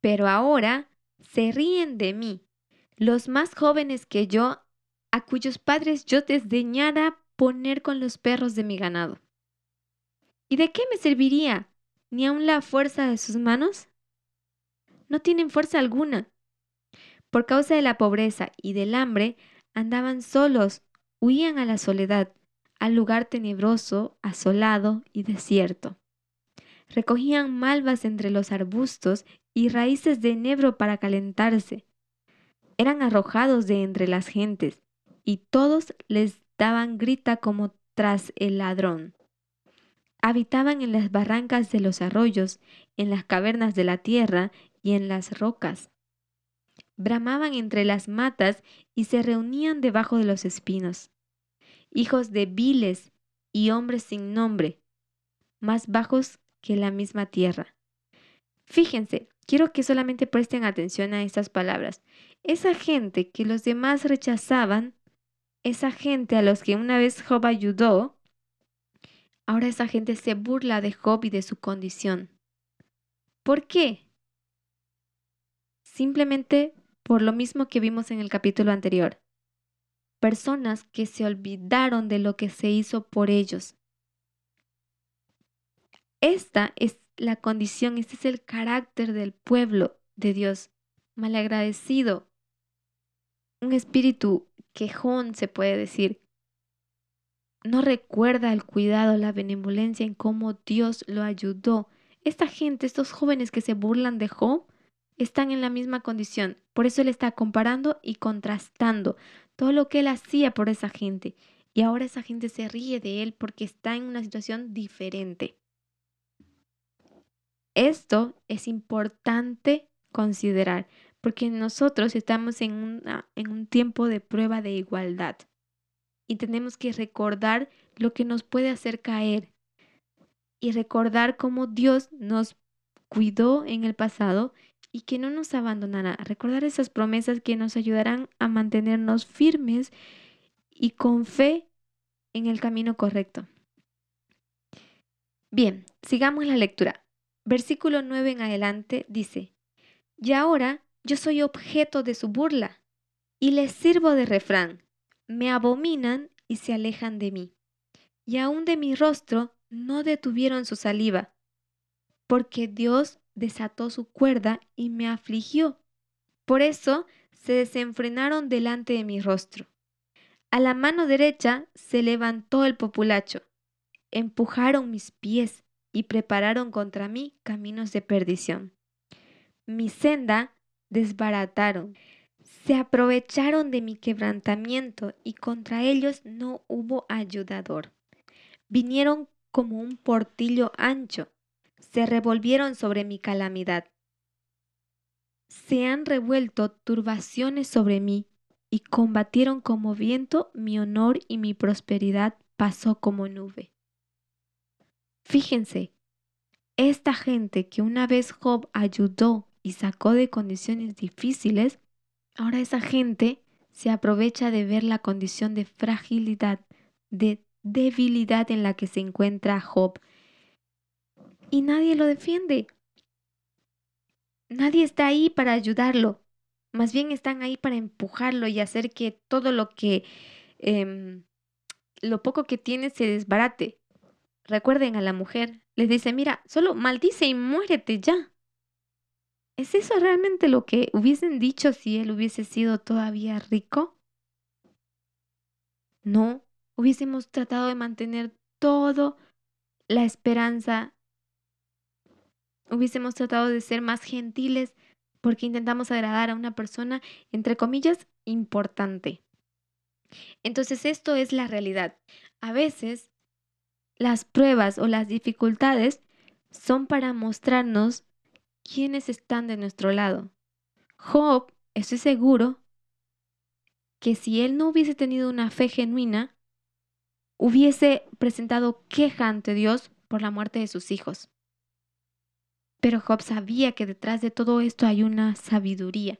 Pero ahora se ríen de mí, los más jóvenes que yo, a cuyos padres yo desdeñara poner con los perros de mi ganado. ¿Y de qué me serviría? ¿Ni aun la fuerza de sus manos? No tienen fuerza alguna. Por causa de la pobreza y del hambre, andaban solos, huían a la soledad, al lugar tenebroso, asolado y desierto. Recogían malvas entre los arbustos y raíces de enebro para calentarse. Eran arrojados de entre las gentes, y todos les daban grita como tras el ladrón. Habitaban en las barrancas de los arroyos, en las cavernas de la tierra y en las rocas. Bramaban entre las matas y se reunían debajo de los espinos. Hijos de viles y hombres sin nombre, más bajos que la misma tierra. Fíjense, quiero que solamente presten atención a estas palabras. Esa gente que los demás rechazaban, esa gente a los que una vez Job ayudó, ahora esa gente se burla de Job y de su condición. ¿Por qué? Simplemente por lo mismo que vimos en el capítulo anterior. Personas que se olvidaron de lo que se hizo por ellos. Esta es la condición, este es el carácter del pueblo de Dios, malagradecido, un espíritu quejón se puede decir. No recuerda el cuidado, la benevolencia en cómo Dios lo ayudó. Esta gente, estos jóvenes que se burlan de Job, están en la misma condición. Por eso él está comparando y contrastando todo lo que él hacía por esa gente. Y ahora esa gente se ríe de él porque está en una situación diferente. Esto es importante considerar porque nosotros estamos en, en un tiempo de prueba de igualdad y tenemos que recordar lo que nos puede hacer caer y recordar cómo Dios nos cuidó en el pasado y que no nos abandonará. Recordar esas promesas que nos ayudarán a mantenernos firmes y con fe en el camino correcto. Bien, sigamos la lectura. Versículo 9 en adelante dice, y ahora yo soy objeto de su burla y les sirvo de refrán. Me abominan y se alejan de mí. Y aún de mi rostro no detuvieron su saliva, porque Dios desató su cuerda y me afligió. Por eso se desenfrenaron delante de mi rostro. A la mano derecha se levantó el populacho. empujaron mis pies y prepararon contra mí caminos de perdición. Mi senda desbarataron. Se aprovecharon de mi quebrantamiento y contra ellos no hubo ayudador. Vinieron como un portillo ancho, se revolvieron sobre mi calamidad. Se han revuelto turbaciones sobre mí y combatieron como viento mi honor y mi prosperidad pasó como nube. Fíjense, esta gente que una vez Job ayudó y sacó de condiciones difíciles, ahora esa gente se aprovecha de ver la condición de fragilidad, de debilidad en la que se encuentra Job. Y nadie lo defiende. Nadie está ahí para ayudarlo. Más bien están ahí para empujarlo y hacer que todo lo que, em, lo poco que tiene se desbarate. Recuerden a la mujer, les dice, mira, solo maldice y muérete ya. ¿Es eso realmente lo que hubiesen dicho si él hubiese sido todavía rico? No, hubiésemos tratado de mantener todo la esperanza, hubiésemos tratado de ser más gentiles porque intentamos agradar a una persona, entre comillas, importante. Entonces esto es la realidad. A veces las pruebas o las dificultades son para mostrarnos quiénes están de nuestro lado. Job, estoy seguro que si él no hubiese tenido una fe genuina, hubiese presentado queja ante Dios por la muerte de sus hijos. Pero Job sabía que detrás de todo esto hay una sabiduría.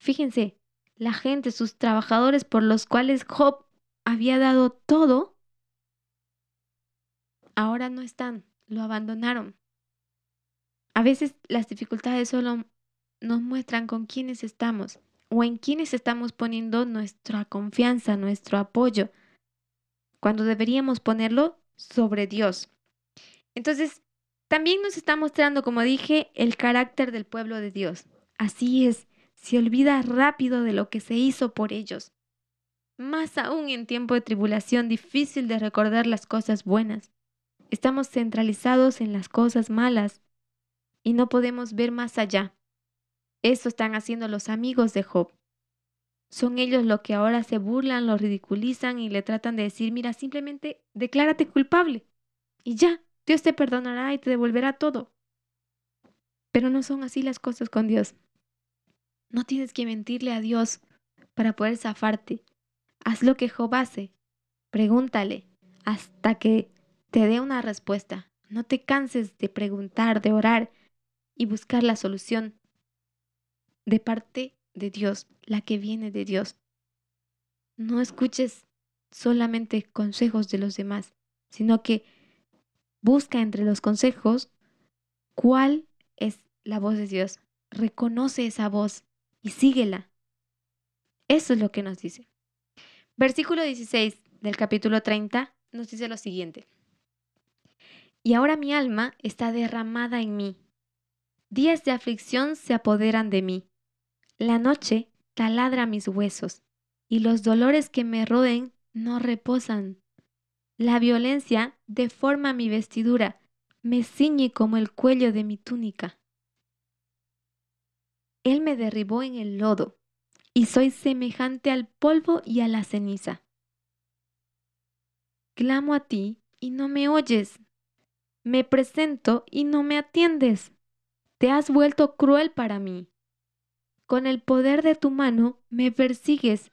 Fíjense, la gente, sus trabajadores por los cuales Job había dado todo, ahora no están, lo abandonaron. A veces las dificultades solo nos muestran con quiénes estamos o en quiénes estamos poniendo nuestra confianza, nuestro apoyo, cuando deberíamos ponerlo sobre Dios. Entonces, también nos está mostrando, como dije, el carácter del pueblo de Dios. Así es, se olvida rápido de lo que se hizo por ellos. Más aún en tiempo de tribulación, difícil de recordar las cosas buenas. Estamos centralizados en las cosas malas y no podemos ver más allá. Eso están haciendo los amigos de Job. Son ellos los que ahora se burlan, lo ridiculizan y le tratan de decir, mira, simplemente declárate culpable. Y ya, Dios te perdonará y te devolverá todo. Pero no son así las cosas con Dios. No tienes que mentirle a Dios para poder zafarte. Haz lo que Job hace. Pregúntale hasta que te dé una respuesta. No te canses de preguntar, de orar y buscar la solución de parte de Dios, la que viene de Dios. No escuches solamente consejos de los demás, sino que busca entre los consejos cuál es la voz de Dios. Reconoce esa voz y síguela. Eso es lo que nos dice. Versículo 16 del capítulo 30 nos dice lo siguiente. Y ahora mi alma está derramada en mí Días de aflicción se apoderan de mí. La noche taladra mis huesos, y los dolores que me roden no reposan. La violencia deforma mi vestidura, me ciñe como el cuello de mi túnica. Él me derribó en el lodo, y soy semejante al polvo y a la ceniza. Clamo a ti y no me oyes. Me presento y no me atiendes. Te has vuelto cruel para mí. Con el poder de tu mano me persigues.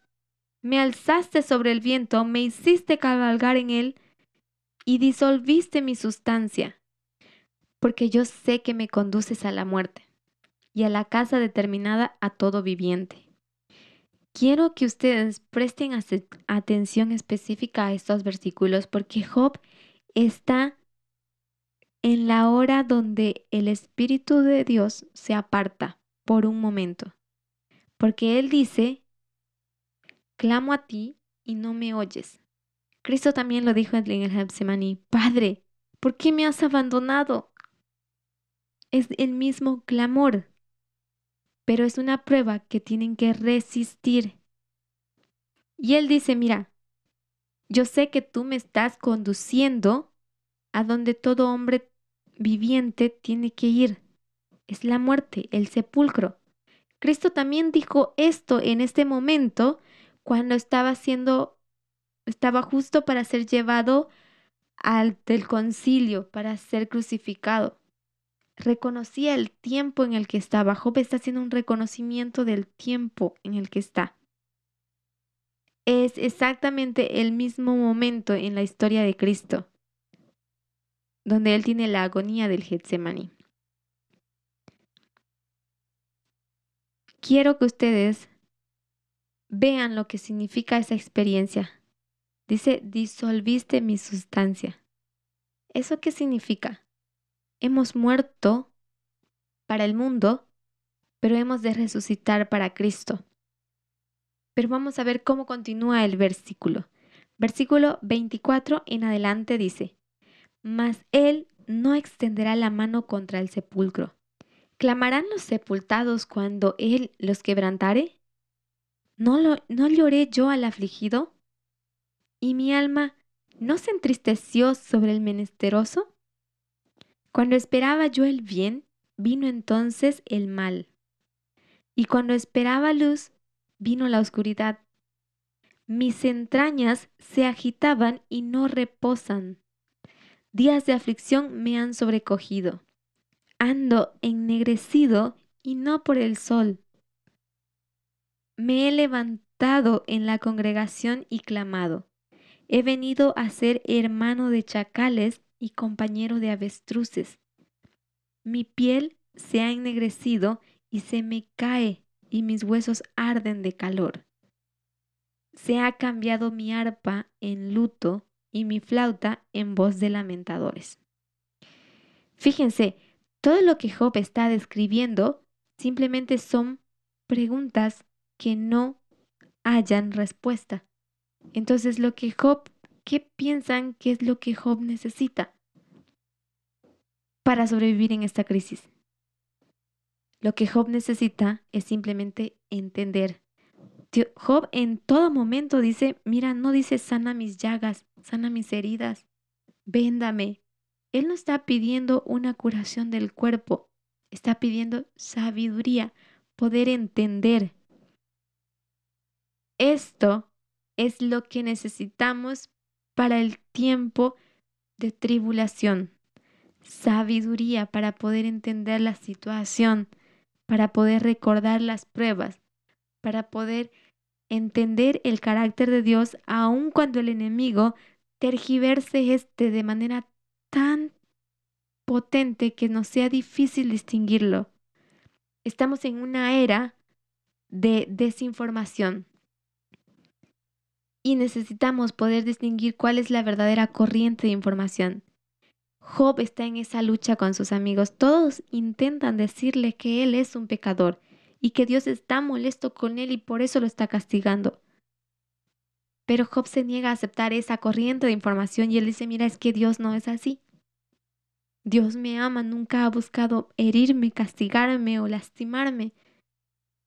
Me alzaste sobre el viento, me hiciste cabalgar en él y disolviste mi sustancia. Porque yo sé que me conduces a la muerte y a la casa determinada a todo viviente. Quiero que ustedes presten atención específica a estos versículos porque Job está en la hora donde el Espíritu de Dios se aparta por un momento. Porque Él dice, clamo a ti y no me oyes. Cristo también lo dijo en el Getsemaní, Padre, ¿por qué me has abandonado? Es el mismo clamor, pero es una prueba que tienen que resistir. Y Él dice, mira, Yo sé que tú me estás conduciendo a donde todo hombre viviente tiene que ir. Es la muerte, el sepulcro. Cristo también dijo esto en este momento cuando estaba siendo, estaba justo para ser llevado al del concilio, para ser crucificado. Reconocía el tiempo en el que estaba. Job está haciendo un reconocimiento del tiempo en el que está. Es exactamente el mismo momento en la historia de Cristo, donde él tiene la agonía del Getsemaní. Quiero que ustedes vean lo que significa esa experiencia. Dice, disolviste mi sustancia. ¿Eso qué significa? Hemos muerto para el mundo, pero hemos de resucitar para Cristo. Pero vamos a ver cómo continúa el versículo. Versículo 24 en adelante dice, Mas Él no extenderá la mano contra el sepulcro. ¿Clamarán los sepultados cuando Él los quebrantare? ¿No, lo, ¿No lloré yo al afligido? ¿Y mi alma no se entristeció sobre el menesteroso? Cuando esperaba yo el bien, vino entonces el mal. Y cuando esperaba luz, vino la oscuridad. Mis entrañas se agitaban y no reposan. Días de aflicción me han sobrecogido. Ando ennegrecido y no por el sol. Me he levantado en la congregación y clamado. He venido a ser hermano de chacales y compañero de avestruces. Mi piel se ha ennegrecido y se me cae y mis huesos arden de calor. Se ha cambiado mi arpa en luto y mi flauta en voz de lamentadores. Fíjense, todo lo que Job está describiendo simplemente son preguntas que no hayan respuesta. Entonces, lo que Job, ¿qué piensan que es lo que Job necesita para sobrevivir en esta crisis? Lo que Job necesita es simplemente entender. Job en todo momento dice, mira, no dice sana mis llagas, sana mis heridas, véndame. Él no está pidiendo una curación del cuerpo, está pidiendo sabiduría, poder entender. Esto es lo que necesitamos para el tiempo de tribulación. Sabiduría para poder entender la situación para poder recordar las pruebas, para poder entender el carácter de Dios aun cuando el enemigo tergiverse este de manera tan potente que nos sea difícil distinguirlo. Estamos en una era de desinformación y necesitamos poder distinguir cuál es la verdadera corriente de información. Job está en esa lucha con sus amigos. Todos intentan decirle que él es un pecador y que Dios está molesto con él y por eso lo está castigando. Pero Job se niega a aceptar esa corriente de información y él dice, mira, es que Dios no es así. Dios me ama, nunca ha buscado herirme, castigarme o lastimarme.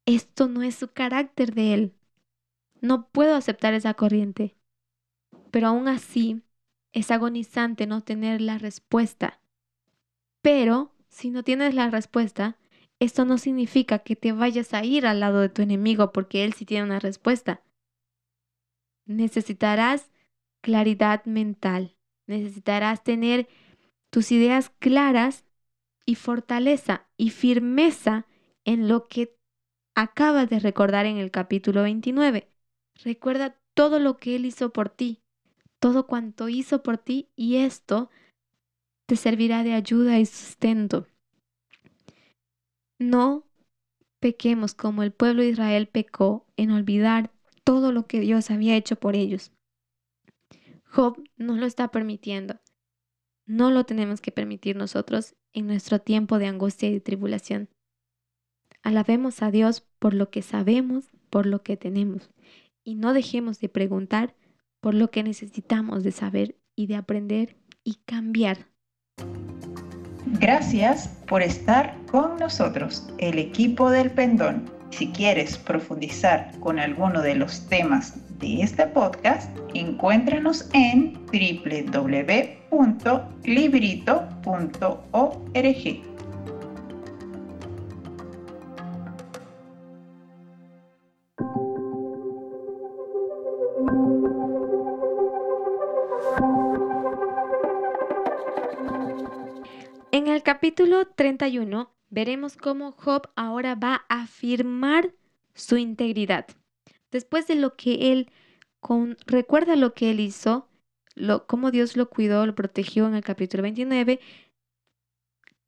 Esto no es su carácter de él. No puedo aceptar esa corriente. Pero aún así, es agonizante no tener la respuesta. Pero si no tienes la respuesta, esto no significa que te vayas a ir al lado de tu enemigo porque él sí tiene una respuesta. Necesitarás claridad mental, necesitarás tener tus ideas claras y fortaleza y firmeza en lo que acabas de recordar en el capítulo 29. Recuerda todo lo que Él hizo por ti, todo cuanto hizo por ti y esto te servirá de ayuda y sustento. No pequemos como el pueblo de Israel pecó en olvidar todo lo que Dios había hecho por ellos. Job no lo está permitiendo. No lo tenemos que permitir nosotros en nuestro tiempo de angustia y tribulación. Alabemos a Dios por lo que sabemos, por lo que tenemos, y no dejemos de preguntar por lo que necesitamos de saber y de aprender y cambiar. Gracias por estar con nosotros, el equipo del pendón. Si quieres profundizar con alguno de los temas de este podcast, encuéntranos en www.librito.org. capítulo 31 veremos cómo Job ahora va a afirmar su integridad. Después de lo que él con, recuerda lo que él hizo, lo, cómo Dios lo cuidó, lo protegió en el capítulo 29,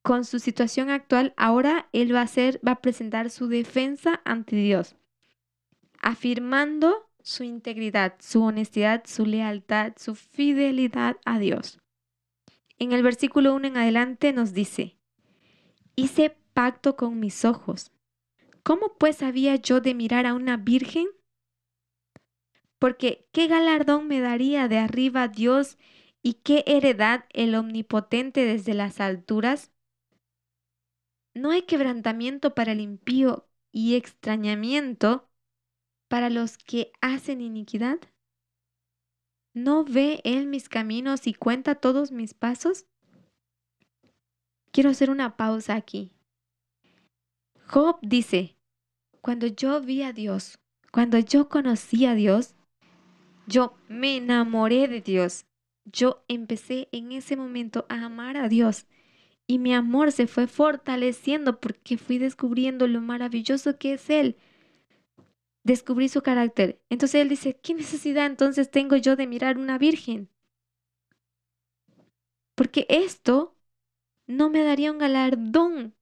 con su situación actual, ahora él va a hacer, va a presentar su defensa ante Dios, afirmando su integridad, su honestidad, su lealtad, su fidelidad a Dios. En el versículo 1 en adelante nos dice, hice pacto con mis ojos. ¿Cómo pues había yo de mirar a una virgen? Porque ¿qué galardón me daría de arriba Dios y qué heredad el omnipotente desde las alturas? ¿No hay quebrantamiento para el impío y extrañamiento para los que hacen iniquidad? ¿No ve Él mis caminos y cuenta todos mis pasos? Quiero hacer una pausa aquí. Job dice, cuando yo vi a Dios, cuando yo conocí a Dios, yo me enamoré de Dios. Yo empecé en ese momento a amar a Dios y mi amor se fue fortaleciendo porque fui descubriendo lo maravilloso que es Él. Descubrí su carácter. Entonces Él dice, ¿qué necesidad entonces tengo yo de mirar una virgen? Porque esto no me daría un galardón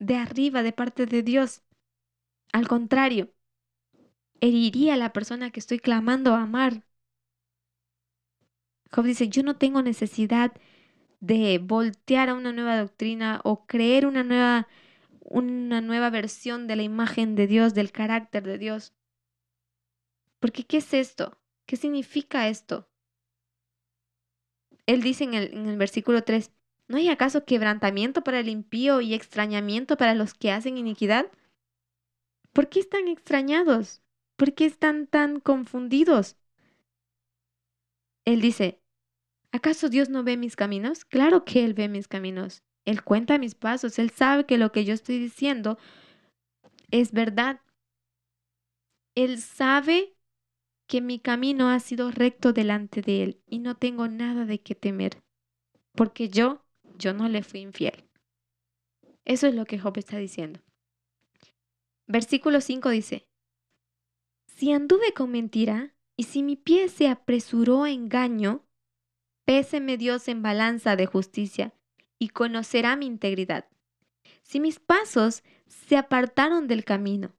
de arriba de parte de Dios. Al contrario, heriría a la persona que estoy clamando a amar. Job dice, yo no tengo necesidad de voltear a una nueva doctrina o creer una nueva, una nueva versión de la imagen de Dios, del carácter de Dios. Porque ¿qué es esto? ¿Qué significa esto? Él dice en el, en el versículo 3, ¿no hay acaso quebrantamiento para el impío y extrañamiento para los que hacen iniquidad? ¿Por qué están extrañados? ¿Por qué están tan confundidos? Él dice, ¿acaso Dios no ve mis caminos? Claro que Él ve mis caminos. Él cuenta mis pasos. Él sabe que lo que yo estoy diciendo es verdad. Él sabe que mi camino ha sido recto delante de Él y no tengo nada de qué temer, porque yo, yo no le fui infiel. Eso es lo que Job está diciendo. Versículo 5 dice, si anduve con mentira, y si mi pie se apresuró a engaño, péseme Dios en balanza de justicia, y conocerá mi integridad. Si mis pasos se apartaron del camino,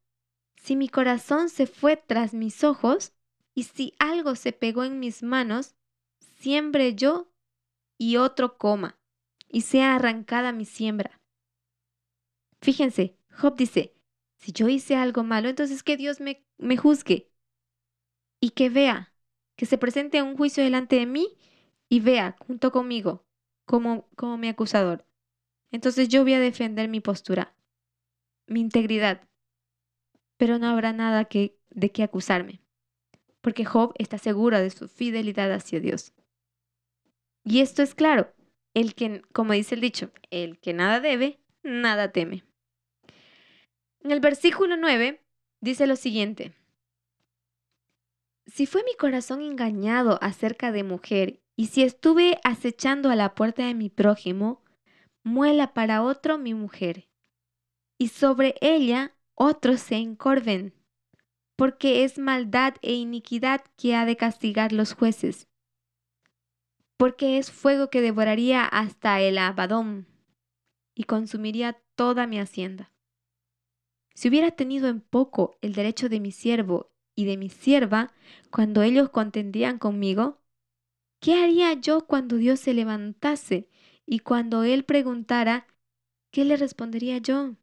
si mi corazón se fue tras mis ojos, y si algo se pegó en mis manos, siembre yo y otro coma, y sea arrancada mi siembra. Fíjense, Job dice, si yo hice algo malo, entonces que Dios me, me juzgue y que vea, que se presente un juicio delante de mí y vea junto conmigo como, como mi acusador. Entonces yo voy a defender mi postura, mi integridad, pero no habrá nada que, de qué acusarme, porque Job está seguro de su fidelidad hacia Dios. Y esto es claro, el que, como dice el dicho, el que nada debe, nada teme. En el versículo 9 dice lo siguiente. Si fue mi corazón engañado acerca de mujer, y si estuve acechando a la puerta de mi prójimo, muela para otro mi mujer, y sobre ella otros se encorven, porque es maldad e iniquidad que ha de castigar los jueces, porque es fuego que devoraría hasta el abadón y consumiría toda mi hacienda. Si hubiera tenido en poco el derecho de mi siervo y de mi sierva cuando ellos contendían conmigo, ¿qué haría yo cuando Dios se levantase y cuando Él preguntara, ¿qué le respondería yo?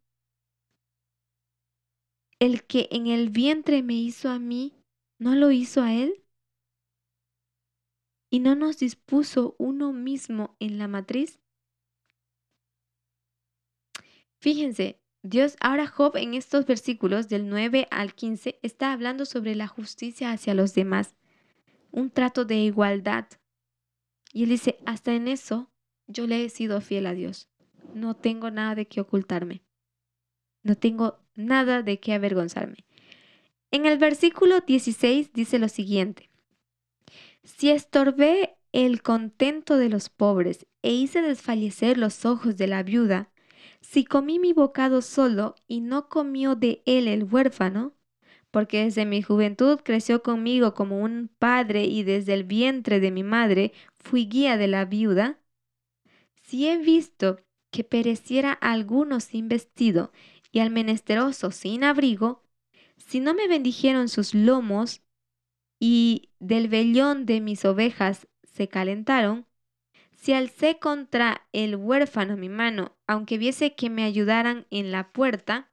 ¿El que en el vientre me hizo a mí, no lo hizo a Él? ¿Y no nos dispuso uno mismo en la matriz? Fíjense, Dios, ahora Job en estos versículos del 9 al 15 está hablando sobre la justicia hacia los demás, un trato de igualdad. Y él dice, hasta en eso yo le he sido fiel a Dios. No tengo nada de qué ocultarme. No tengo nada de qué avergonzarme. En el versículo 16 dice lo siguiente. Si estorbé el contento de los pobres e hice desfallecer los ojos de la viuda, si comí mi bocado solo y no comió de él el huérfano, porque desde mi juventud creció conmigo como un padre y desde el vientre de mi madre fui guía de la viuda, si he visto que pereciera alguno sin vestido y al menesteroso sin abrigo, si no me bendijeron sus lomos y del vellón de mis ovejas se calentaron, si alcé contra el huérfano mi mano, aunque viese que me ayudaran en la puerta,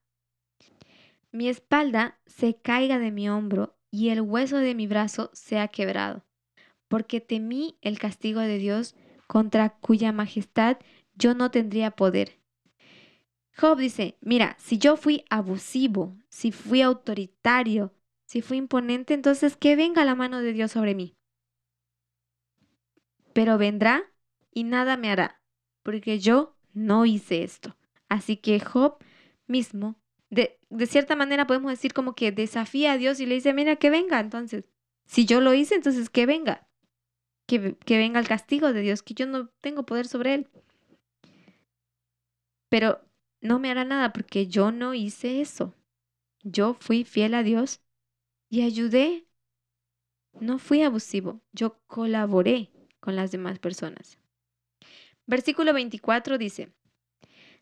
mi espalda se caiga de mi hombro y el hueso de mi brazo sea quebrado, porque temí el castigo de Dios contra cuya majestad yo no tendría poder. Job dice, mira, si yo fui abusivo, si fui autoritario, si fui imponente, entonces que venga la mano de Dios sobre mí. Pero vendrá y nada me hará, porque yo no hice esto. Así que Job mismo, de, de, cierta manera podemos decir como que desafía a Dios y le dice, mira, que venga entonces. Si yo lo hice, entonces que venga. Que, que venga el castigo de Dios, que yo no tengo poder sobre él. Pero no me hará nada porque yo no hice eso. Yo fui fiel a Dios y ayudé. No fui abusivo, yo colaboré con las demás personas. Versículo 24 dice,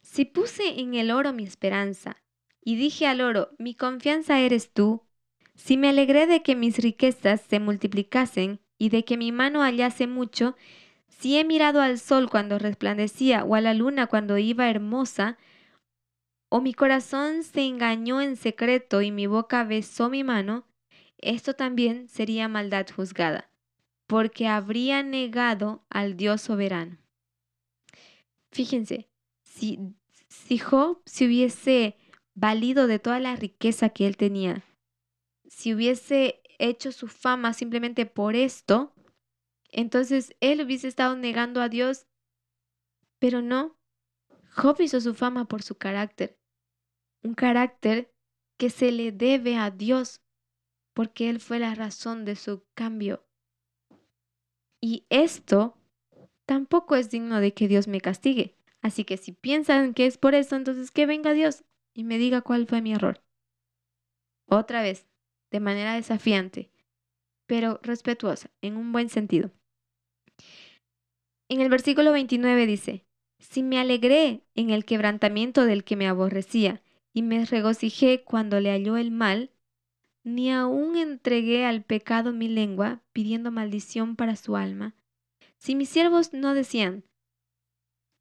Si puse en el oro mi esperanza y dije al oro, mi confianza eres tú, si me alegré de que mis riquezas se multiplicasen y de que mi mano hallase mucho, si he mirado al sol cuando resplandecía o a la luna cuando iba hermosa, o mi corazón se engañó en secreto y mi boca besó mi mano, esto también sería maldad juzgada, porque habría negado al Dios soberano. Fíjense, si, si Job se hubiese valido de toda la riqueza que él tenía, si hubiese hecho su fama simplemente por esto, entonces él hubiese estado negando a Dios, pero no. Job hizo su fama por su carácter, un carácter que se le debe a Dios, porque Él fue la razón de su cambio. Y esto tampoco es digno de que Dios me castigue. Así que si piensan que es por eso, entonces que venga Dios y me diga cuál fue mi error. Otra vez, de manera desafiante, pero respetuosa, en un buen sentido. En el versículo 29 dice, si me alegré en el quebrantamiento del que me aborrecía y me regocijé cuando le halló el mal, ni aún entregué al pecado mi lengua, pidiendo maldición para su alma. Si mis siervos no decían,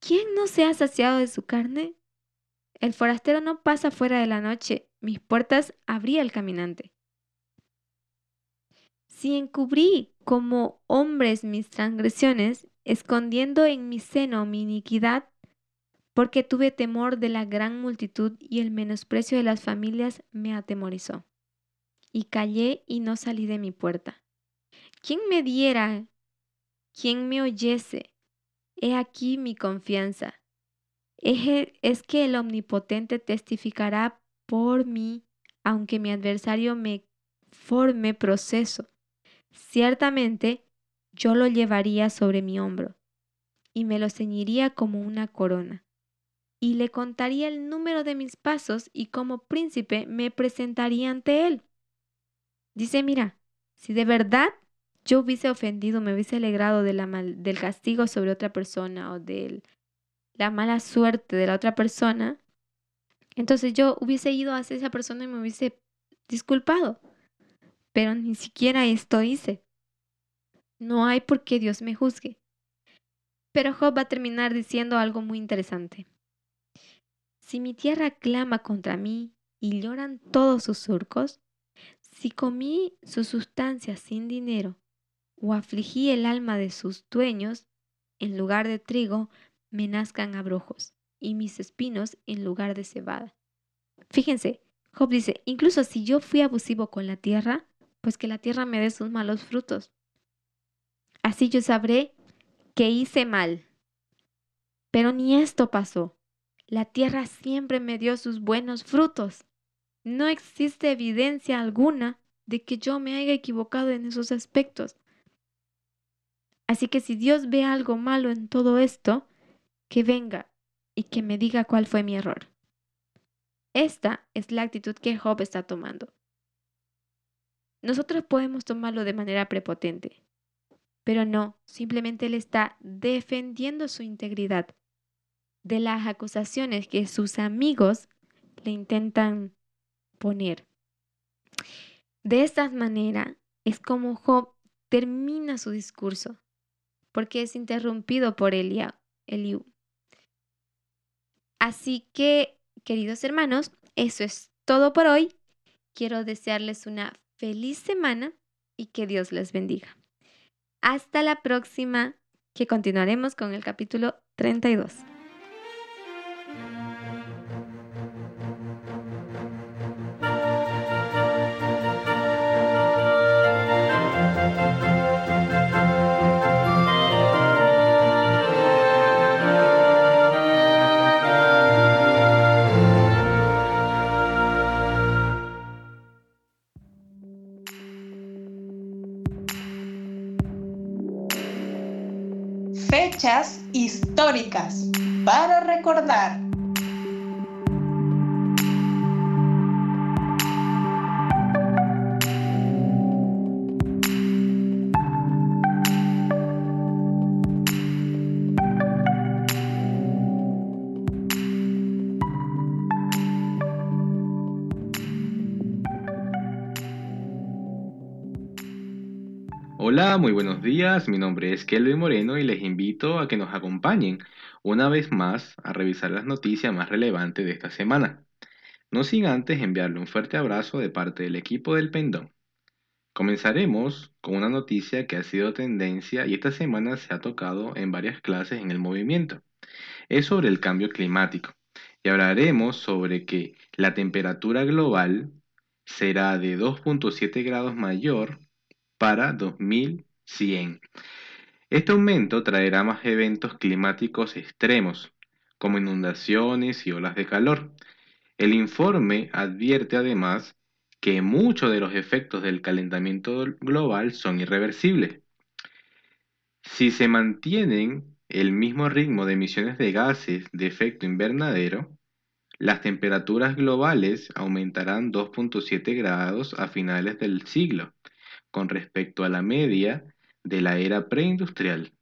¿quién no se ha saciado de su carne? El forastero no pasa fuera de la noche, mis puertas abría el caminante. Si encubrí como hombres mis transgresiones, escondiendo en mi seno mi iniquidad, porque tuve temor de la gran multitud y el menosprecio de las familias me atemorizó. Y callé y no salí de mi puerta. ¿Quién me diera? ¿Quién me oyese? He aquí mi confianza. Es que el Omnipotente testificará por mí, aunque mi adversario me forme proceso. Ciertamente yo lo llevaría sobre mi hombro y me lo ceñiría como una corona y le contaría el número de mis pasos y como príncipe me presentaría ante él. Dice, mira, si de verdad yo hubiese ofendido, me hubiese alegrado del castigo sobre otra persona o de la mala suerte de la otra persona, entonces yo hubiese ido hacia esa persona y me hubiese disculpado. Pero ni siquiera esto hice. No hay por qué Dios me juzgue. Pero Job va a terminar diciendo algo muy interesante. Si mi tierra clama contra mí y lloran todos sus surcos, si comí su sustancia sin dinero o afligí el alma de sus dueños, en lugar de trigo me nazcan abrojos y mis espinos en lugar de cebada. Fíjense, Job dice, incluso si yo fui abusivo con la tierra, pues que la tierra me dé sus malos frutos. Así yo sabré que hice mal. Pero ni esto pasó. La tierra siempre me dio sus buenos frutos. No existe evidencia alguna de que yo me haya equivocado en esos aspectos. Así que si Dios ve algo malo en todo esto, que venga y que me diga cuál fue mi error. Esta es la actitud que Job está tomando. Nosotros podemos tomarlo de manera prepotente, pero no, simplemente él está defendiendo su integridad de las acusaciones que sus amigos le intentan poner. De esta manera es como Job termina su discurso, porque es interrumpido por Eliú. Así que, queridos hermanos, eso es todo por hoy. Quiero desearles una feliz semana y que Dios les bendiga. Hasta la próxima, que continuaremos con el capítulo 32. Fechas históricas para recordar. Muy buenos días. Mi nombre es Kelvin Moreno y les invito a que nos acompañen una vez más a revisar las noticias más relevantes de esta semana. No sin antes enviarle un fuerte abrazo de parte del equipo del Pendón. Comenzaremos con una noticia que ha sido tendencia y esta semana se ha tocado en varias clases en el movimiento. Es sobre el cambio climático y hablaremos sobre que la temperatura global será de 2.7 grados mayor para 2100. Este aumento traerá más eventos climáticos extremos, como inundaciones y olas de calor. El informe advierte además que muchos de los efectos del calentamiento global son irreversibles. Si se mantienen el mismo ritmo de emisiones de gases de efecto invernadero, las temperaturas globales aumentarán 2.7 grados a finales del siglo con respecto a la media de la era preindustrial.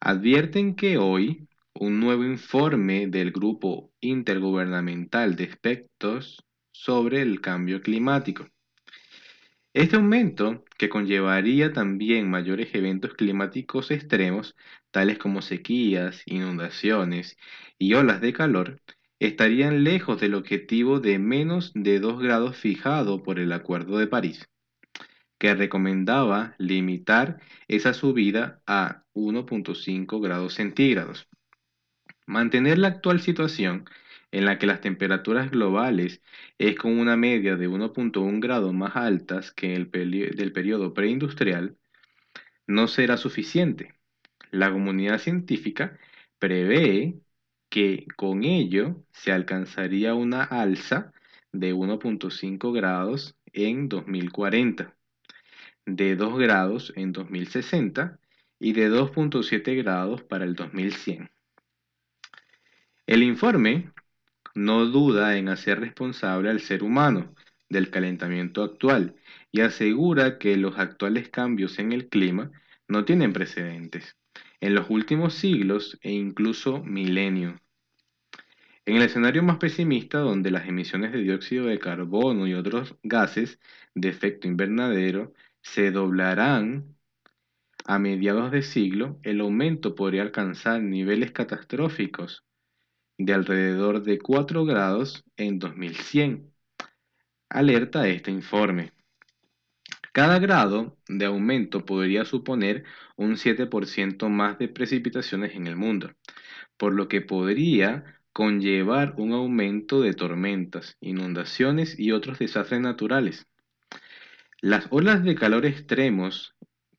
Advierten que hoy un nuevo informe del Grupo Intergubernamental de Aspectos sobre el Cambio Climático. Este aumento, que conllevaría también mayores eventos climáticos extremos, tales como sequías, inundaciones y olas de calor, estarían lejos del objetivo de menos de 2 grados fijado por el Acuerdo de París que recomendaba limitar esa subida a 1.5 grados centígrados. Mantener la actual situación en la que las temperaturas globales es con una media de 1.1 grados más altas que el del periodo preindustrial no será suficiente. La comunidad científica prevé que con ello se alcanzaría una alza de 1.5 grados en 2040 de 2 grados en 2060 y de 2.7 grados para el 2100. El informe no duda en hacer responsable al ser humano del calentamiento actual y asegura que los actuales cambios en el clima no tienen precedentes en los últimos siglos e incluso milenios. En el escenario más pesimista, donde las emisiones de dióxido de carbono y otros gases de efecto invernadero se doblarán a mediados de siglo, el aumento podría alcanzar niveles catastróficos de alrededor de 4 grados en 2100. Alerta este informe. Cada grado de aumento podría suponer un 7% más de precipitaciones en el mundo, por lo que podría conllevar un aumento de tormentas, inundaciones y otros desastres naturales. Las olas de calor extremos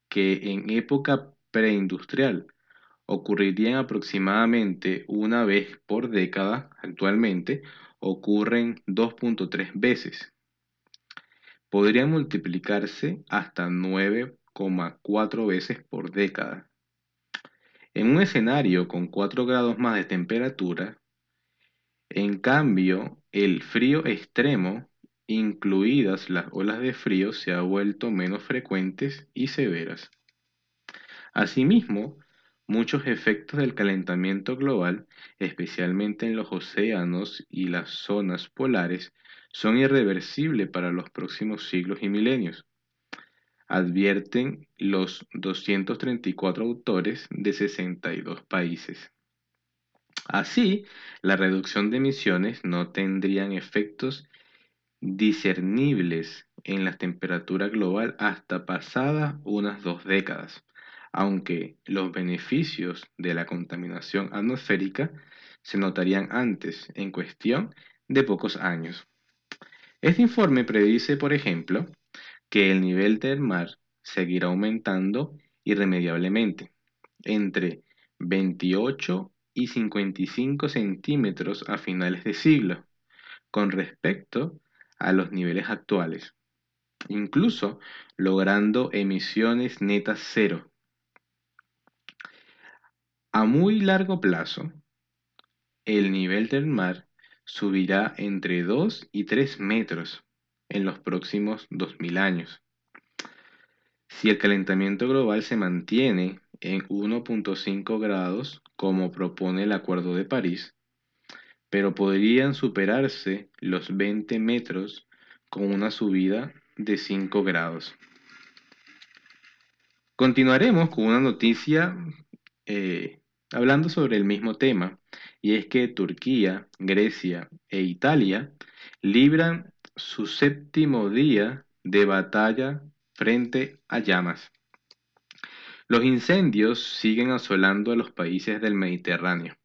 que en época preindustrial ocurrirían aproximadamente una vez por década, actualmente ocurren 2.3 veces. Podrían multiplicarse hasta 9,4 veces por década. En un escenario con 4 grados más de temperatura, en cambio, el frío extremo, incluidas las olas de frío, se ha vuelto menos frecuentes y severas. Asimismo, muchos efectos del calentamiento global, especialmente en los océanos y las zonas polares, son irreversibles para los próximos siglos y milenios advierten los 234 autores de 62 países. Así, la reducción de emisiones no tendrían efectos discernibles en la temperatura global hasta pasadas unas dos décadas, aunque los beneficios de la contaminación atmosférica se notarían antes, en cuestión de pocos años. Este informe predice, por ejemplo, que el nivel del mar seguirá aumentando irremediablemente, entre 28 y 55 centímetros a finales de siglo, con respecto a los niveles actuales, incluso logrando emisiones netas cero. A muy largo plazo, el nivel del mar subirá entre 2 y 3 metros en los próximos 2000 años. Si el calentamiento global se mantiene en 1.5 grados, como propone el Acuerdo de París, pero podrían superarse los 20 metros con una subida de 5 grados. Continuaremos con una noticia eh, hablando sobre el mismo tema, y es que Turquía, Grecia e Italia libran su séptimo día de batalla frente a llamas. Los incendios siguen asolando a los países del Mediterráneo.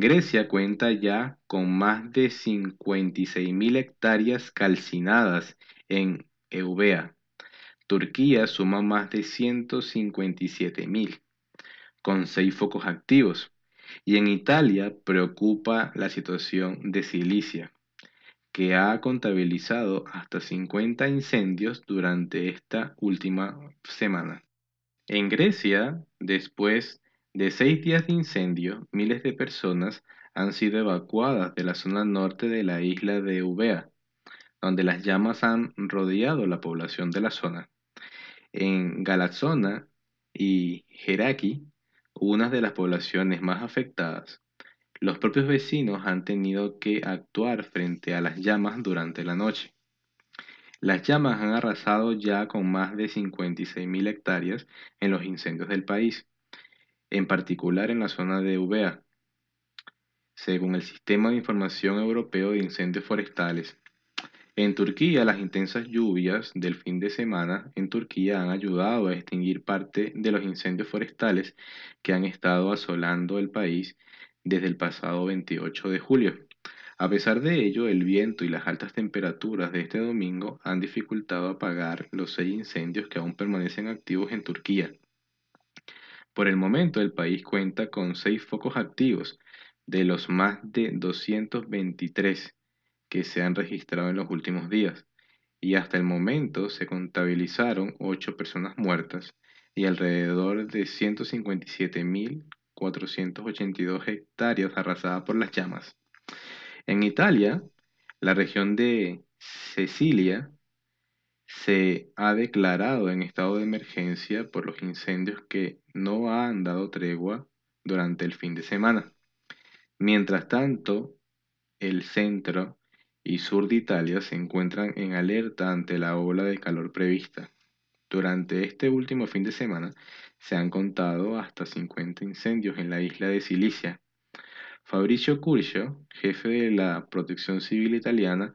Grecia cuenta ya con más de 56.000 hectáreas calcinadas en Eubea. Turquía suma más de 157.000, con seis focos activos. Y en Italia preocupa la situación de Cilicia, que ha contabilizado hasta 50 incendios durante esta última semana. En Grecia, después de seis días de incendio, miles de personas han sido evacuadas de la zona norte de la isla de Eubea, donde las llamas han rodeado la población de la zona. En Galazona y Heraki, una de las poblaciones más afectadas, los propios vecinos han tenido que actuar frente a las llamas durante la noche. Las llamas han arrasado ya con más de 56.000 hectáreas en los incendios del país, en particular en la zona de Ubea, según el Sistema de Información Europeo de Incendios Forestales. En Turquía, las intensas lluvias del fin de semana en Turquía han ayudado a extinguir parte de los incendios forestales que han estado asolando el país desde el pasado 28 de julio. A pesar de ello, el viento y las altas temperaturas de este domingo han dificultado apagar los seis incendios que aún permanecen activos en Turquía. Por el momento, el país cuenta con seis focos activos de los más de 223 que se han registrado en los últimos días, y hasta el momento se contabilizaron ocho personas muertas y alrededor de 157.000 482 hectáreas arrasadas por las llamas. En Italia, la región de Sicilia se ha declarado en estado de emergencia por los incendios que no han dado tregua durante el fin de semana. Mientras tanto, el centro y sur de Italia se encuentran en alerta ante la ola de calor prevista. Durante este último fin de semana se han contado hasta 50 incendios en la isla de Sicilia. Fabricio Curcio, jefe de la Protección Civil italiana,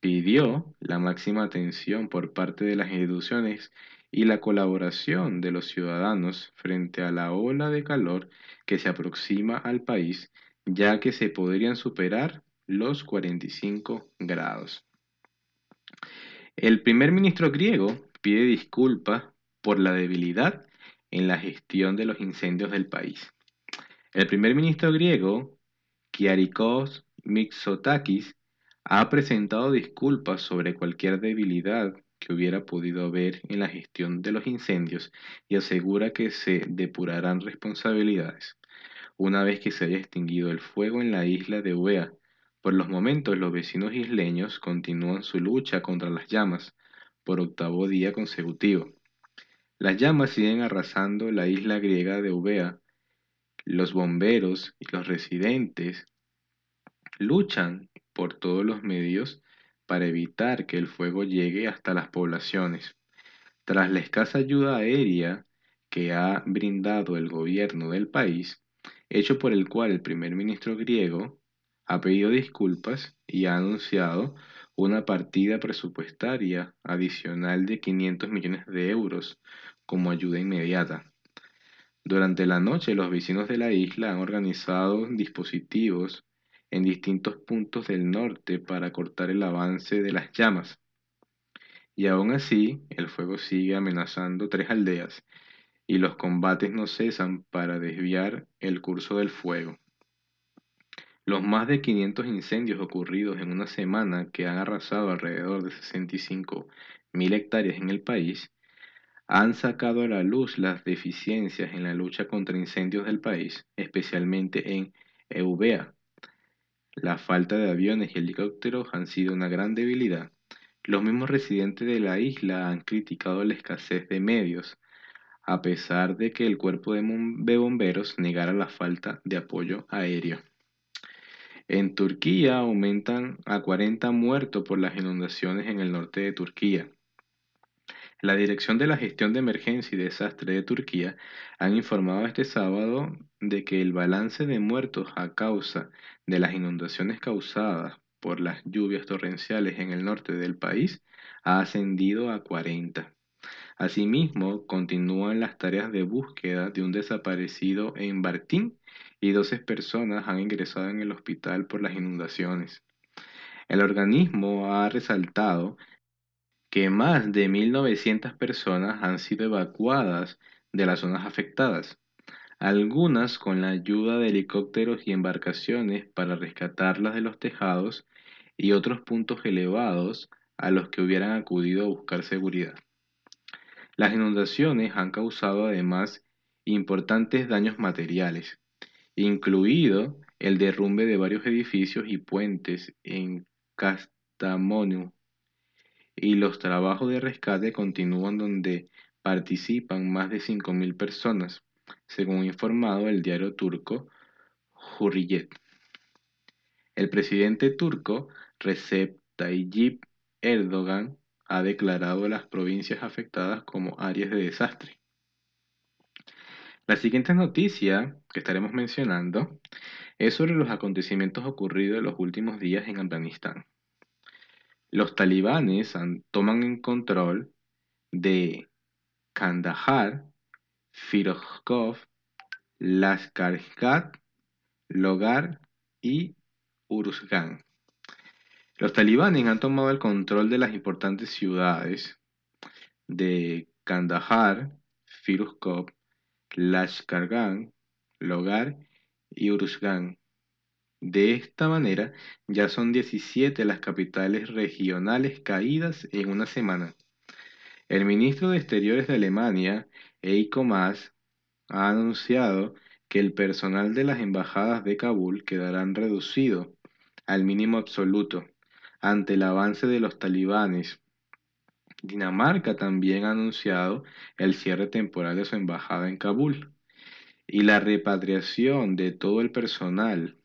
pidió la máxima atención por parte de las instituciones y la colaboración de los ciudadanos frente a la ola de calor que se aproxima al país ya que se podrían superar los 45 grados. El primer ministro griego pide disculpas por la debilidad en la gestión de los incendios del país. El primer ministro griego, Kyriakos Mitsotakis, ha presentado disculpas sobre cualquier debilidad que hubiera podido haber en la gestión de los incendios y asegura que se depurarán responsabilidades una vez que se haya extinguido el fuego en la isla de Eubea. Por los momentos los vecinos isleños continúan su lucha contra las llamas por octavo día consecutivo. Las llamas siguen arrasando la isla griega de Eubea los bomberos y los residentes luchan por todos los medios para evitar que el fuego llegue hasta las poblaciones. Tras la escasa ayuda aérea que ha brindado el gobierno del país, hecho por el cual el primer ministro griego ha pedido disculpas y ha anunciado una partida presupuestaria adicional de 500 millones de euros como ayuda inmediata. Durante la noche, los vecinos de la isla han organizado dispositivos en distintos puntos del norte para cortar el avance de las llamas. Y aún así, el fuego sigue amenazando tres aldeas y los combates no cesan para desviar el curso del fuego. Los más de 500 incendios ocurridos en una semana que han arrasado alrededor de 65 mil hectáreas en el país han sacado a la luz las deficiencias en la lucha contra incendios del país, especialmente en Eubea. La falta de aviones y helicópteros han sido una gran debilidad. Los mismos residentes de la isla han criticado la escasez de medios, a pesar de que el cuerpo de bomberos negara la falta de apoyo aéreo. En Turquía aumentan a 40 muertos por las inundaciones en el norte de Turquía. La Dirección de la Gestión de Emergencia y Desastre de Turquía han informado este sábado de que el balance de muertos a causa de las inundaciones causadas por las lluvias torrenciales en el norte del país ha ascendido a 40. Asimismo, continúan las tareas de búsqueda de un desaparecido en Bartín y 12 personas han ingresado en el hospital por las inundaciones. El organismo ha resaltado que más de 1.900 personas han sido evacuadas de las zonas afectadas, algunas con la ayuda de helicópteros y embarcaciones para rescatarlas de los tejados y otros puntos elevados a los que hubieran acudido a buscar seguridad. Las inundaciones han causado además importantes daños materiales, incluido el derrumbe de varios edificios y puentes en Kastamonu, y los trabajos de rescate continúan donde participan más de 5.000 personas, según informado el diario turco Hurriyet. El presidente turco Recep Tayyip Erdogan ha declarado las provincias afectadas como áreas de desastre. La siguiente noticia que estaremos mencionando es sobre los acontecimientos ocurridos en los últimos días en Afganistán. Los talibanes toman en control de Kandahar, Firozkov, Lashkar Logar y Uruzgan. Los talibanes han tomado el control de las importantes ciudades de Kandahar, Firuzkov, Lashkargan, Logar y Uruzgan de esta manera, ya son 17 las capitales regionales caídas en una semana. El ministro de Exteriores de Alemania, Eiko Maas, ha anunciado que el personal de las embajadas de Kabul quedarán reducido al mínimo absoluto ante el avance de los talibanes. Dinamarca también ha anunciado el cierre temporal de su embajada en Kabul y la repatriación de todo el personal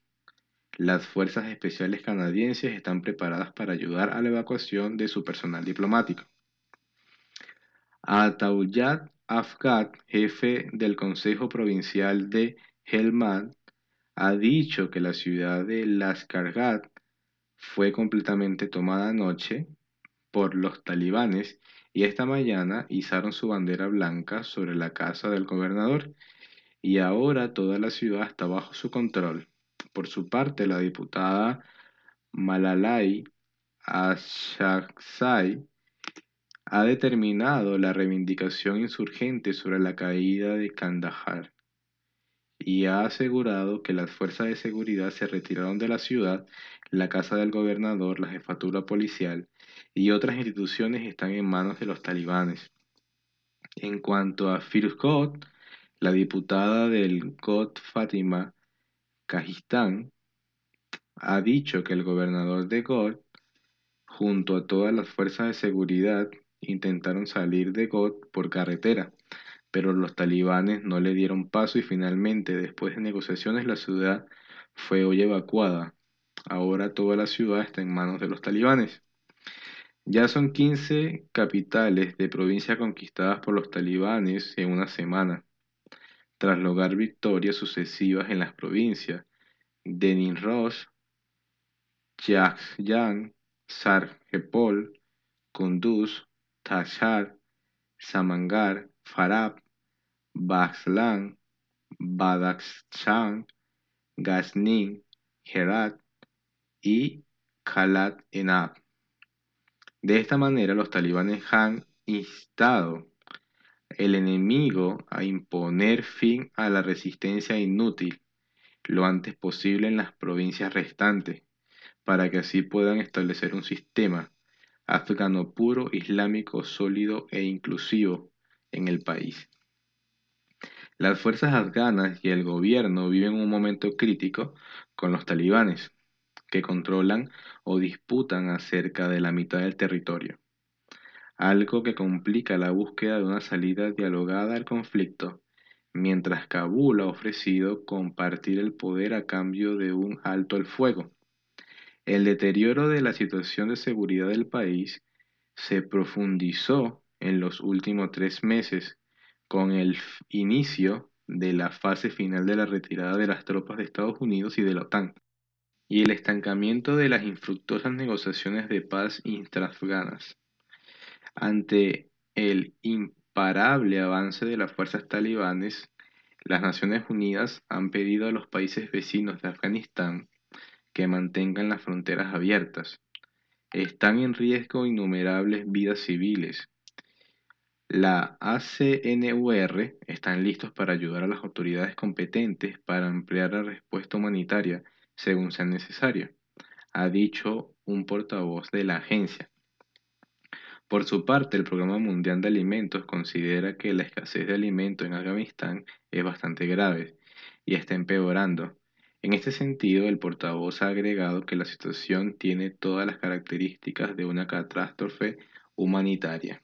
las fuerzas especiales canadienses están preparadas para ayudar a la evacuación de su personal diplomático. Atauyat Afgat, jefe del Consejo Provincial de Helmand, ha dicho que la ciudad de Laskargat fue completamente tomada anoche por los talibanes y esta mañana izaron su bandera blanca sobre la casa del gobernador y ahora toda la ciudad está bajo su control Por su parte, la diputada Malalai Ashaqzai ha determinado la reivindicación insurgente sobre la caída de Kandahar y ha asegurado que las fuerzas de seguridad se retiraron de la ciudad, la casa del gobernador, la jefatura policial y otras instituciones están en manos de los talibanes. En cuanto a Firuzkot, la diputada del Kot Fatima Kajistán ha dicho que el gobernador de God, junto a todas las fuerzas de seguridad, intentaron salir de God por carretera, pero los talibanes no le dieron paso y finalmente, después de negociaciones, la ciudad fue hoy evacuada. Ahora toda la ciudad está en manos de los talibanes. Ya son 15 capitales de provincia conquistadas por los talibanes en una semana, tras lograr victorias sucesivas en las provincias de Nimrod, Yaxyan, Sarjepol, Kunduz, Tashar, Samangar, Farab, Baxlan, Badakhshan, Ghazni, Herat y Khalat Enab. De esta manera, los talibanes han instado el enemigo a imponer fin a la resistencia inútil lo antes posible en las provincias restantes, para que así puedan establecer un sistema afgano puro, islámico, sólido e inclusivo en el país. Las fuerzas afganas y el gobierno viven un momento crítico con los talibanes, que controlan o disputan acerca de la mitad del territorio, algo que complica la búsqueda de una salida dialogada al conflicto, mientras Kabul ha ofrecido compartir el poder a cambio de un alto el fuego. El deterioro de la situación de seguridad del país se profundizó en los últimos tres meses con el inicio de la fase final de la retirada de las tropas de Estados Unidos y de la OTAN y el estancamiento de las infructuosas negociaciones de paz intraafganas. Ante el imparable avance de las fuerzas talibanes, las Naciones Unidas han pedido a los países vecinos de Afganistán que mantengan las fronteras abiertas. Están en riesgo innumerables vidas civiles. La ACNUR están listos para ayudar a las autoridades competentes para ampliar la respuesta humanitaria según sea necesario, ha dicho un portavoz de la agencia. Por su parte, el Programa Mundial de Alimentos considera que la escasez de alimentos en Afganistán es bastante grave y está empeorando. En este sentido, el portavoz ha agregado que la situación tiene todas las características de una catástrofe humanitaria.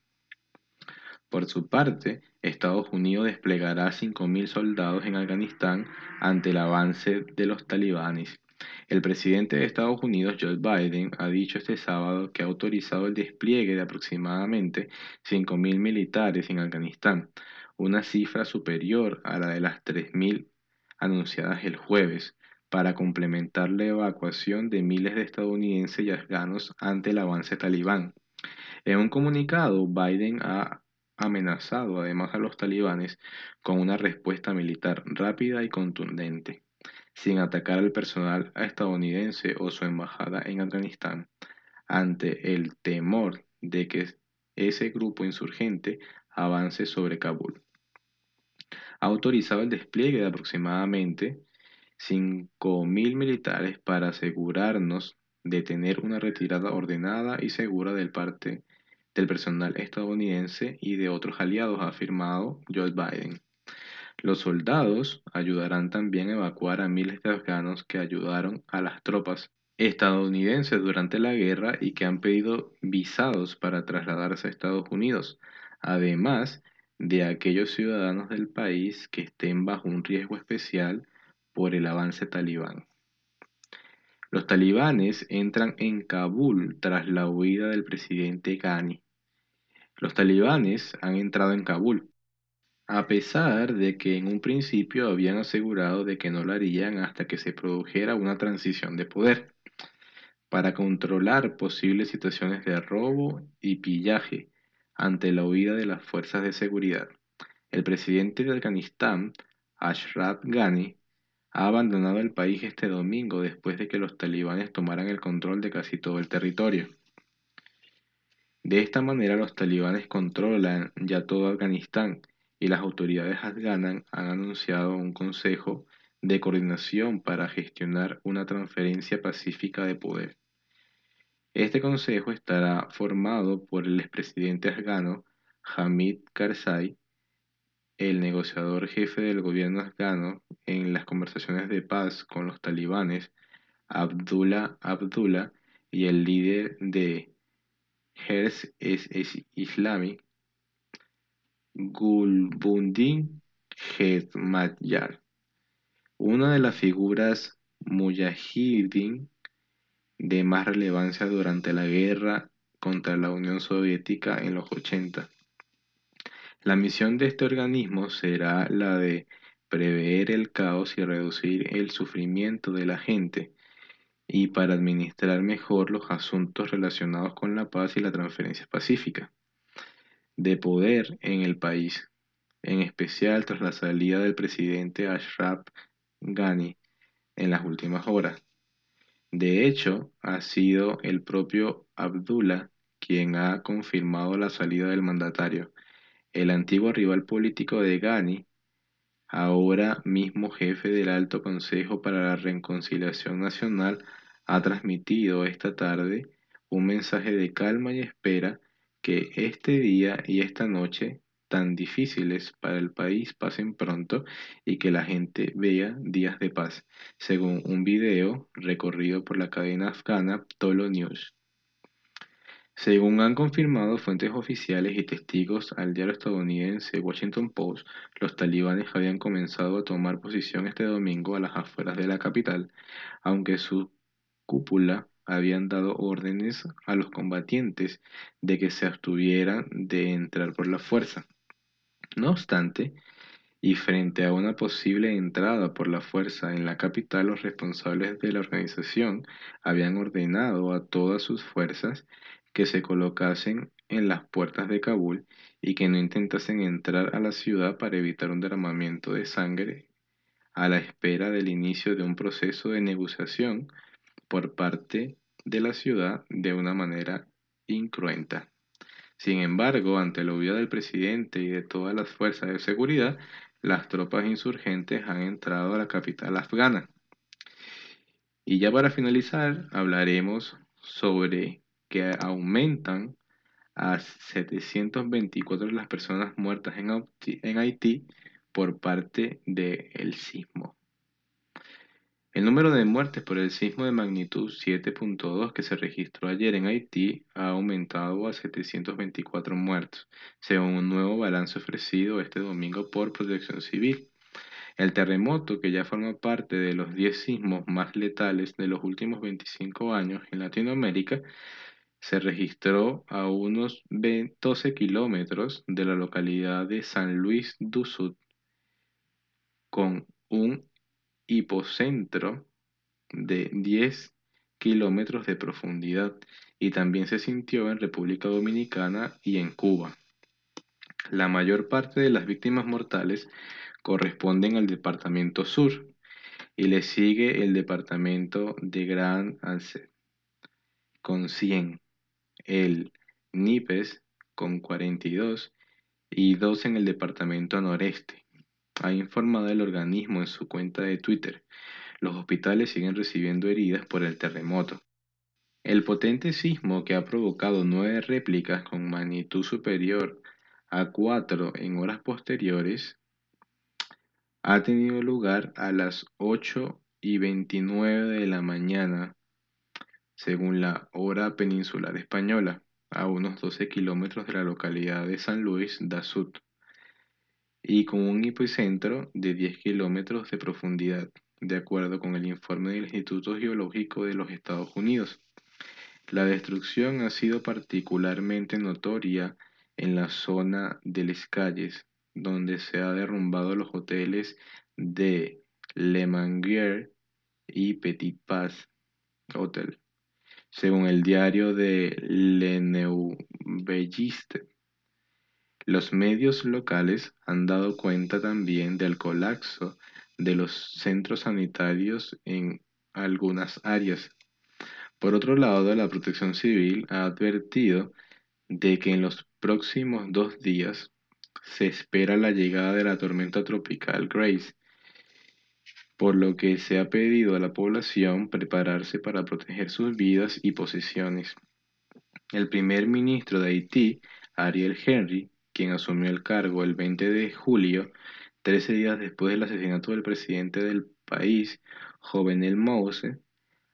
Por su parte, Estados Unidos desplegará 5.000 soldados en Afganistán ante el avance de los talibanes el presidente de Estados Unidos, Joe Biden, ha dicho este sábado que ha autorizado el despliegue de aproximadamente 5.000 militares en Afganistán, una cifra superior a la de las 3.000 anunciadas el jueves, para complementar la evacuación de miles de estadounidenses y afganos ante el avance talibán. En un comunicado, Biden ha amenazado además a los talibanes con una respuesta militar rápida y contundente sin atacar al personal estadounidense o su embajada en Afganistán, ante el temor de que ese grupo insurgente avance sobre Kabul. Ha autorizado el despliegue de aproximadamente 5.000 militares para asegurarnos de tener una retirada ordenada y segura del parte del personal estadounidense y de otros aliados, ha afirmado Joe Biden. Los soldados ayudarán también a evacuar a miles de afganos que ayudaron a las tropas estadounidenses durante la guerra y que han pedido visados para trasladarse a Estados Unidos, además de aquellos ciudadanos del país que estén bajo un riesgo especial por el avance talibán. Los talibanes entran en Kabul tras la huida del presidente Ghani. Los talibanes han entrado en Kabul a pesar de que en un principio habían asegurado de que no lo harían hasta que se produjera una transición de poder, para controlar posibles situaciones de robo y pillaje ante la huida de las fuerzas de seguridad. El presidente de Afganistán, Ashraf Ghani, ha abandonado el país este domingo después de que los talibanes tomaran el control de casi todo el territorio. De esta manera los talibanes controlan ya todo Afganistán y las autoridades afganas han anunciado un consejo de coordinación para gestionar una transferencia pacífica de poder. Este consejo estará formado por el expresidente afgano Hamid Karzai, el negociador jefe del gobierno afgano en las conversaciones de paz con los talibanes, Abdullah Abdullah, y el líder de Hers Islami, Gulbuddin Hezmatyar, una de las figuras mujahideen de más relevancia durante la guerra contra la Unión Soviética en los 80. La misión de este organismo será la de prever el caos y reducir el sufrimiento de la gente y para administrar mejor los asuntos relacionados con la paz y la transferencia pacífica de poder en el país, en especial tras la salida del presidente Ashraf Ghani en las últimas horas. De hecho, ha sido el propio Abdullah quien ha confirmado la salida del mandatario. El antiguo rival político de Ghani, ahora mismo jefe del Alto Consejo para la Reconciliación Nacional, ha transmitido esta tarde un mensaje de calma y espera que este día y esta noche tan difíciles para el país pasen pronto y que la gente vea días de paz, según un video recorrido por la cadena afgana Tolo News. Según han confirmado fuentes oficiales y testigos al diario estadounidense Washington Post, los talibanes habían comenzado a tomar posición este domingo a las afueras de la capital, aunque su cúpula habían dado órdenes a los combatientes de que se abstuvieran de entrar por la fuerza. No obstante, y frente a una posible entrada por la fuerza en la capital, los responsables de la organización habían ordenado a todas sus fuerzas que se colocasen en las puertas de Kabul y que no intentasen entrar a la ciudad para evitar un derramamiento de sangre a la espera del inicio de un proceso de negociación por parte de la ciudad de una manera incruenta. Sin embargo, ante la huida del presidente y de todas las fuerzas de seguridad, las tropas insurgentes han entrado a la capital afgana. Y ya para finalizar, hablaremos sobre que aumentan a 724 las personas muertas en Haití por parte del sismo. El número de muertes por el sismo de magnitud 7.2 que se registró ayer en Haití ha aumentado a 724 muertos, según un nuevo balance ofrecido este domingo por Protección Civil. El terremoto, que ya forma parte de los 10 sismos más letales de los últimos 25 años en Latinoamérica, se registró a unos 12 kilómetros de la localidad de San Luis do Sud, con un hipocentro de 10 kilómetros de profundidad y también se sintió en República Dominicana y en Cuba. La mayor parte de las víctimas mortales corresponden al departamento sur y le sigue el departamento de Gran Anse con 100, el Nipes con 42 y dos en el departamento noreste ha informado el organismo en su cuenta de Twitter. Los hospitales siguen recibiendo heridas por el terremoto. El potente sismo que ha provocado nueve réplicas con magnitud superior a cuatro en horas posteriores ha tenido lugar a las 8 y 29 de la mañana, según la hora peninsular española, a unos 12 kilómetros de la localidad de San Luis da Sud y con un epicentro de 10 kilómetros de profundidad, de acuerdo con el informe del Instituto Geológico de los Estados Unidos. La destrucción ha sido particularmente notoria en la zona de las calles, donde se han derrumbado los hoteles de Le Manguier y Petit Pas Hotel, según el diario de Le Neubelliste. Los medios locales han dado cuenta también del colapso de los centros sanitarios en algunas áreas. Por otro lado, la protección civil ha advertido de que en los próximos dos días se espera la llegada de la tormenta tropical Grace, por lo que se ha pedido a la población prepararse para proteger sus vidas y posesiones. El primer ministro de Haití, Ariel Henry, quien asumió el cargo el 20 de julio, 13 días después del asesinato del presidente del país, Jovenel Mouse,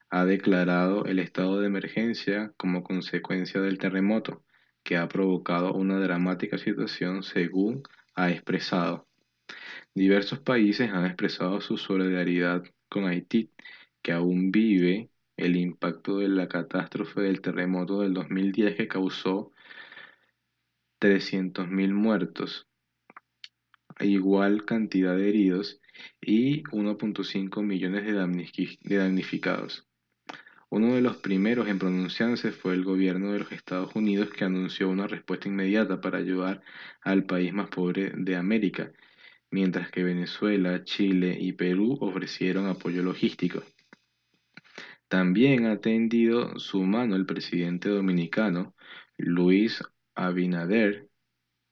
ha declarado el estado de emergencia como consecuencia del terremoto, que ha provocado una dramática situación según ha expresado. Diversos países han expresado su solidaridad con Haití, que aún vive el impacto de la catástrofe del terremoto del 2010 que causó 300.000 muertos, igual cantidad de heridos y 1.5 millones de damnificados. Uno de los primeros en pronunciarse fue el gobierno de los Estados Unidos que anunció una respuesta inmediata para ayudar al país más pobre de América, mientras que Venezuela, Chile y Perú ofrecieron apoyo logístico. También ha tendido su mano el presidente dominicano, Luis Abinader,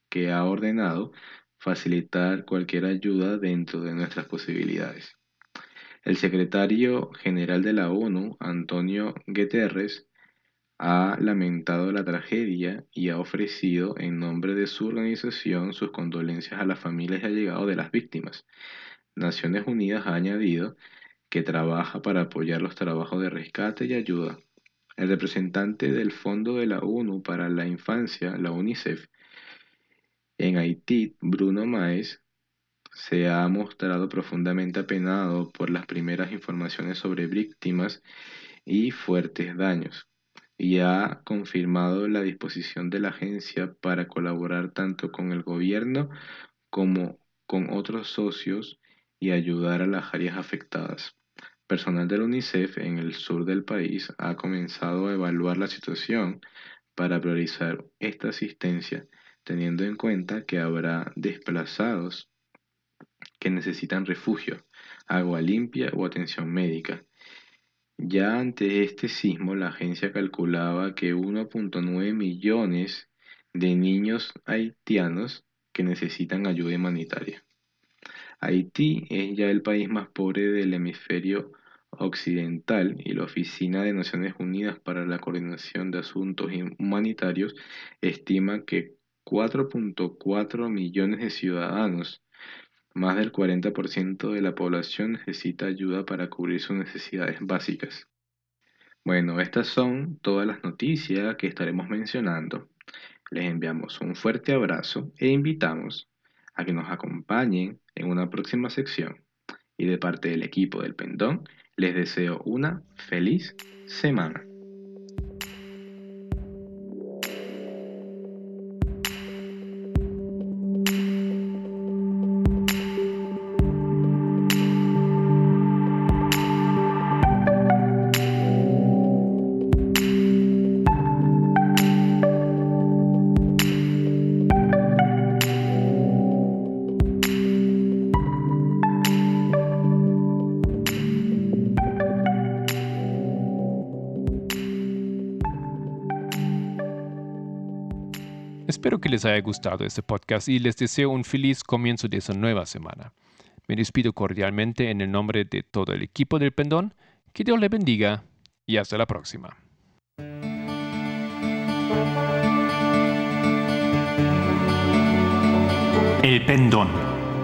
que ha ordenado facilitar cualquier ayuda dentro de nuestras posibilidades. El secretario general de la ONU, Antonio Guterres, ha lamentado la tragedia y ha ofrecido en nombre de su organización sus condolencias a las familias y allegados de las víctimas. Naciones Unidas ha añadido que trabaja para apoyar los trabajos de rescate y ayuda. El representante del Fondo de la ONU para la Infancia, la UNICEF, en Haití, Bruno Maes, se ha mostrado profundamente apenado por las primeras informaciones sobre víctimas y fuertes daños, y ha confirmado la disposición de la agencia para colaborar tanto con el gobierno como con otros socios y ayudar a las áreas afectadas. Personal del UNICEF en el sur del país ha comenzado a evaluar la situación para priorizar esta asistencia, teniendo en cuenta que habrá desplazados que necesitan refugio, agua limpia o atención médica. Ya ante este sismo, la agencia calculaba que 1.9 millones de niños haitianos que necesitan ayuda humanitaria. Haití es ya el país más pobre del hemisferio occidental y la Oficina de Naciones Unidas para la Coordinación de Asuntos Humanitarios estima que 4.4 millones de ciudadanos más del 40% de la población necesita ayuda para cubrir sus necesidades básicas. Bueno, estas son todas las noticias que estaremos mencionando. Les enviamos un fuerte abrazo e invitamos a que nos acompañen en una próxima sección. Y de parte del equipo del Pendón, les deseo una feliz semana. Les haya gustado este podcast y les deseo un feliz comienzo de esa nueva semana. Me despido cordialmente en el nombre de todo el equipo del Pendón. Que Dios le bendiga y hasta la próxima. El Pendón,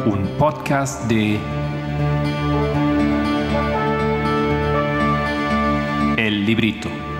un podcast de El Librito.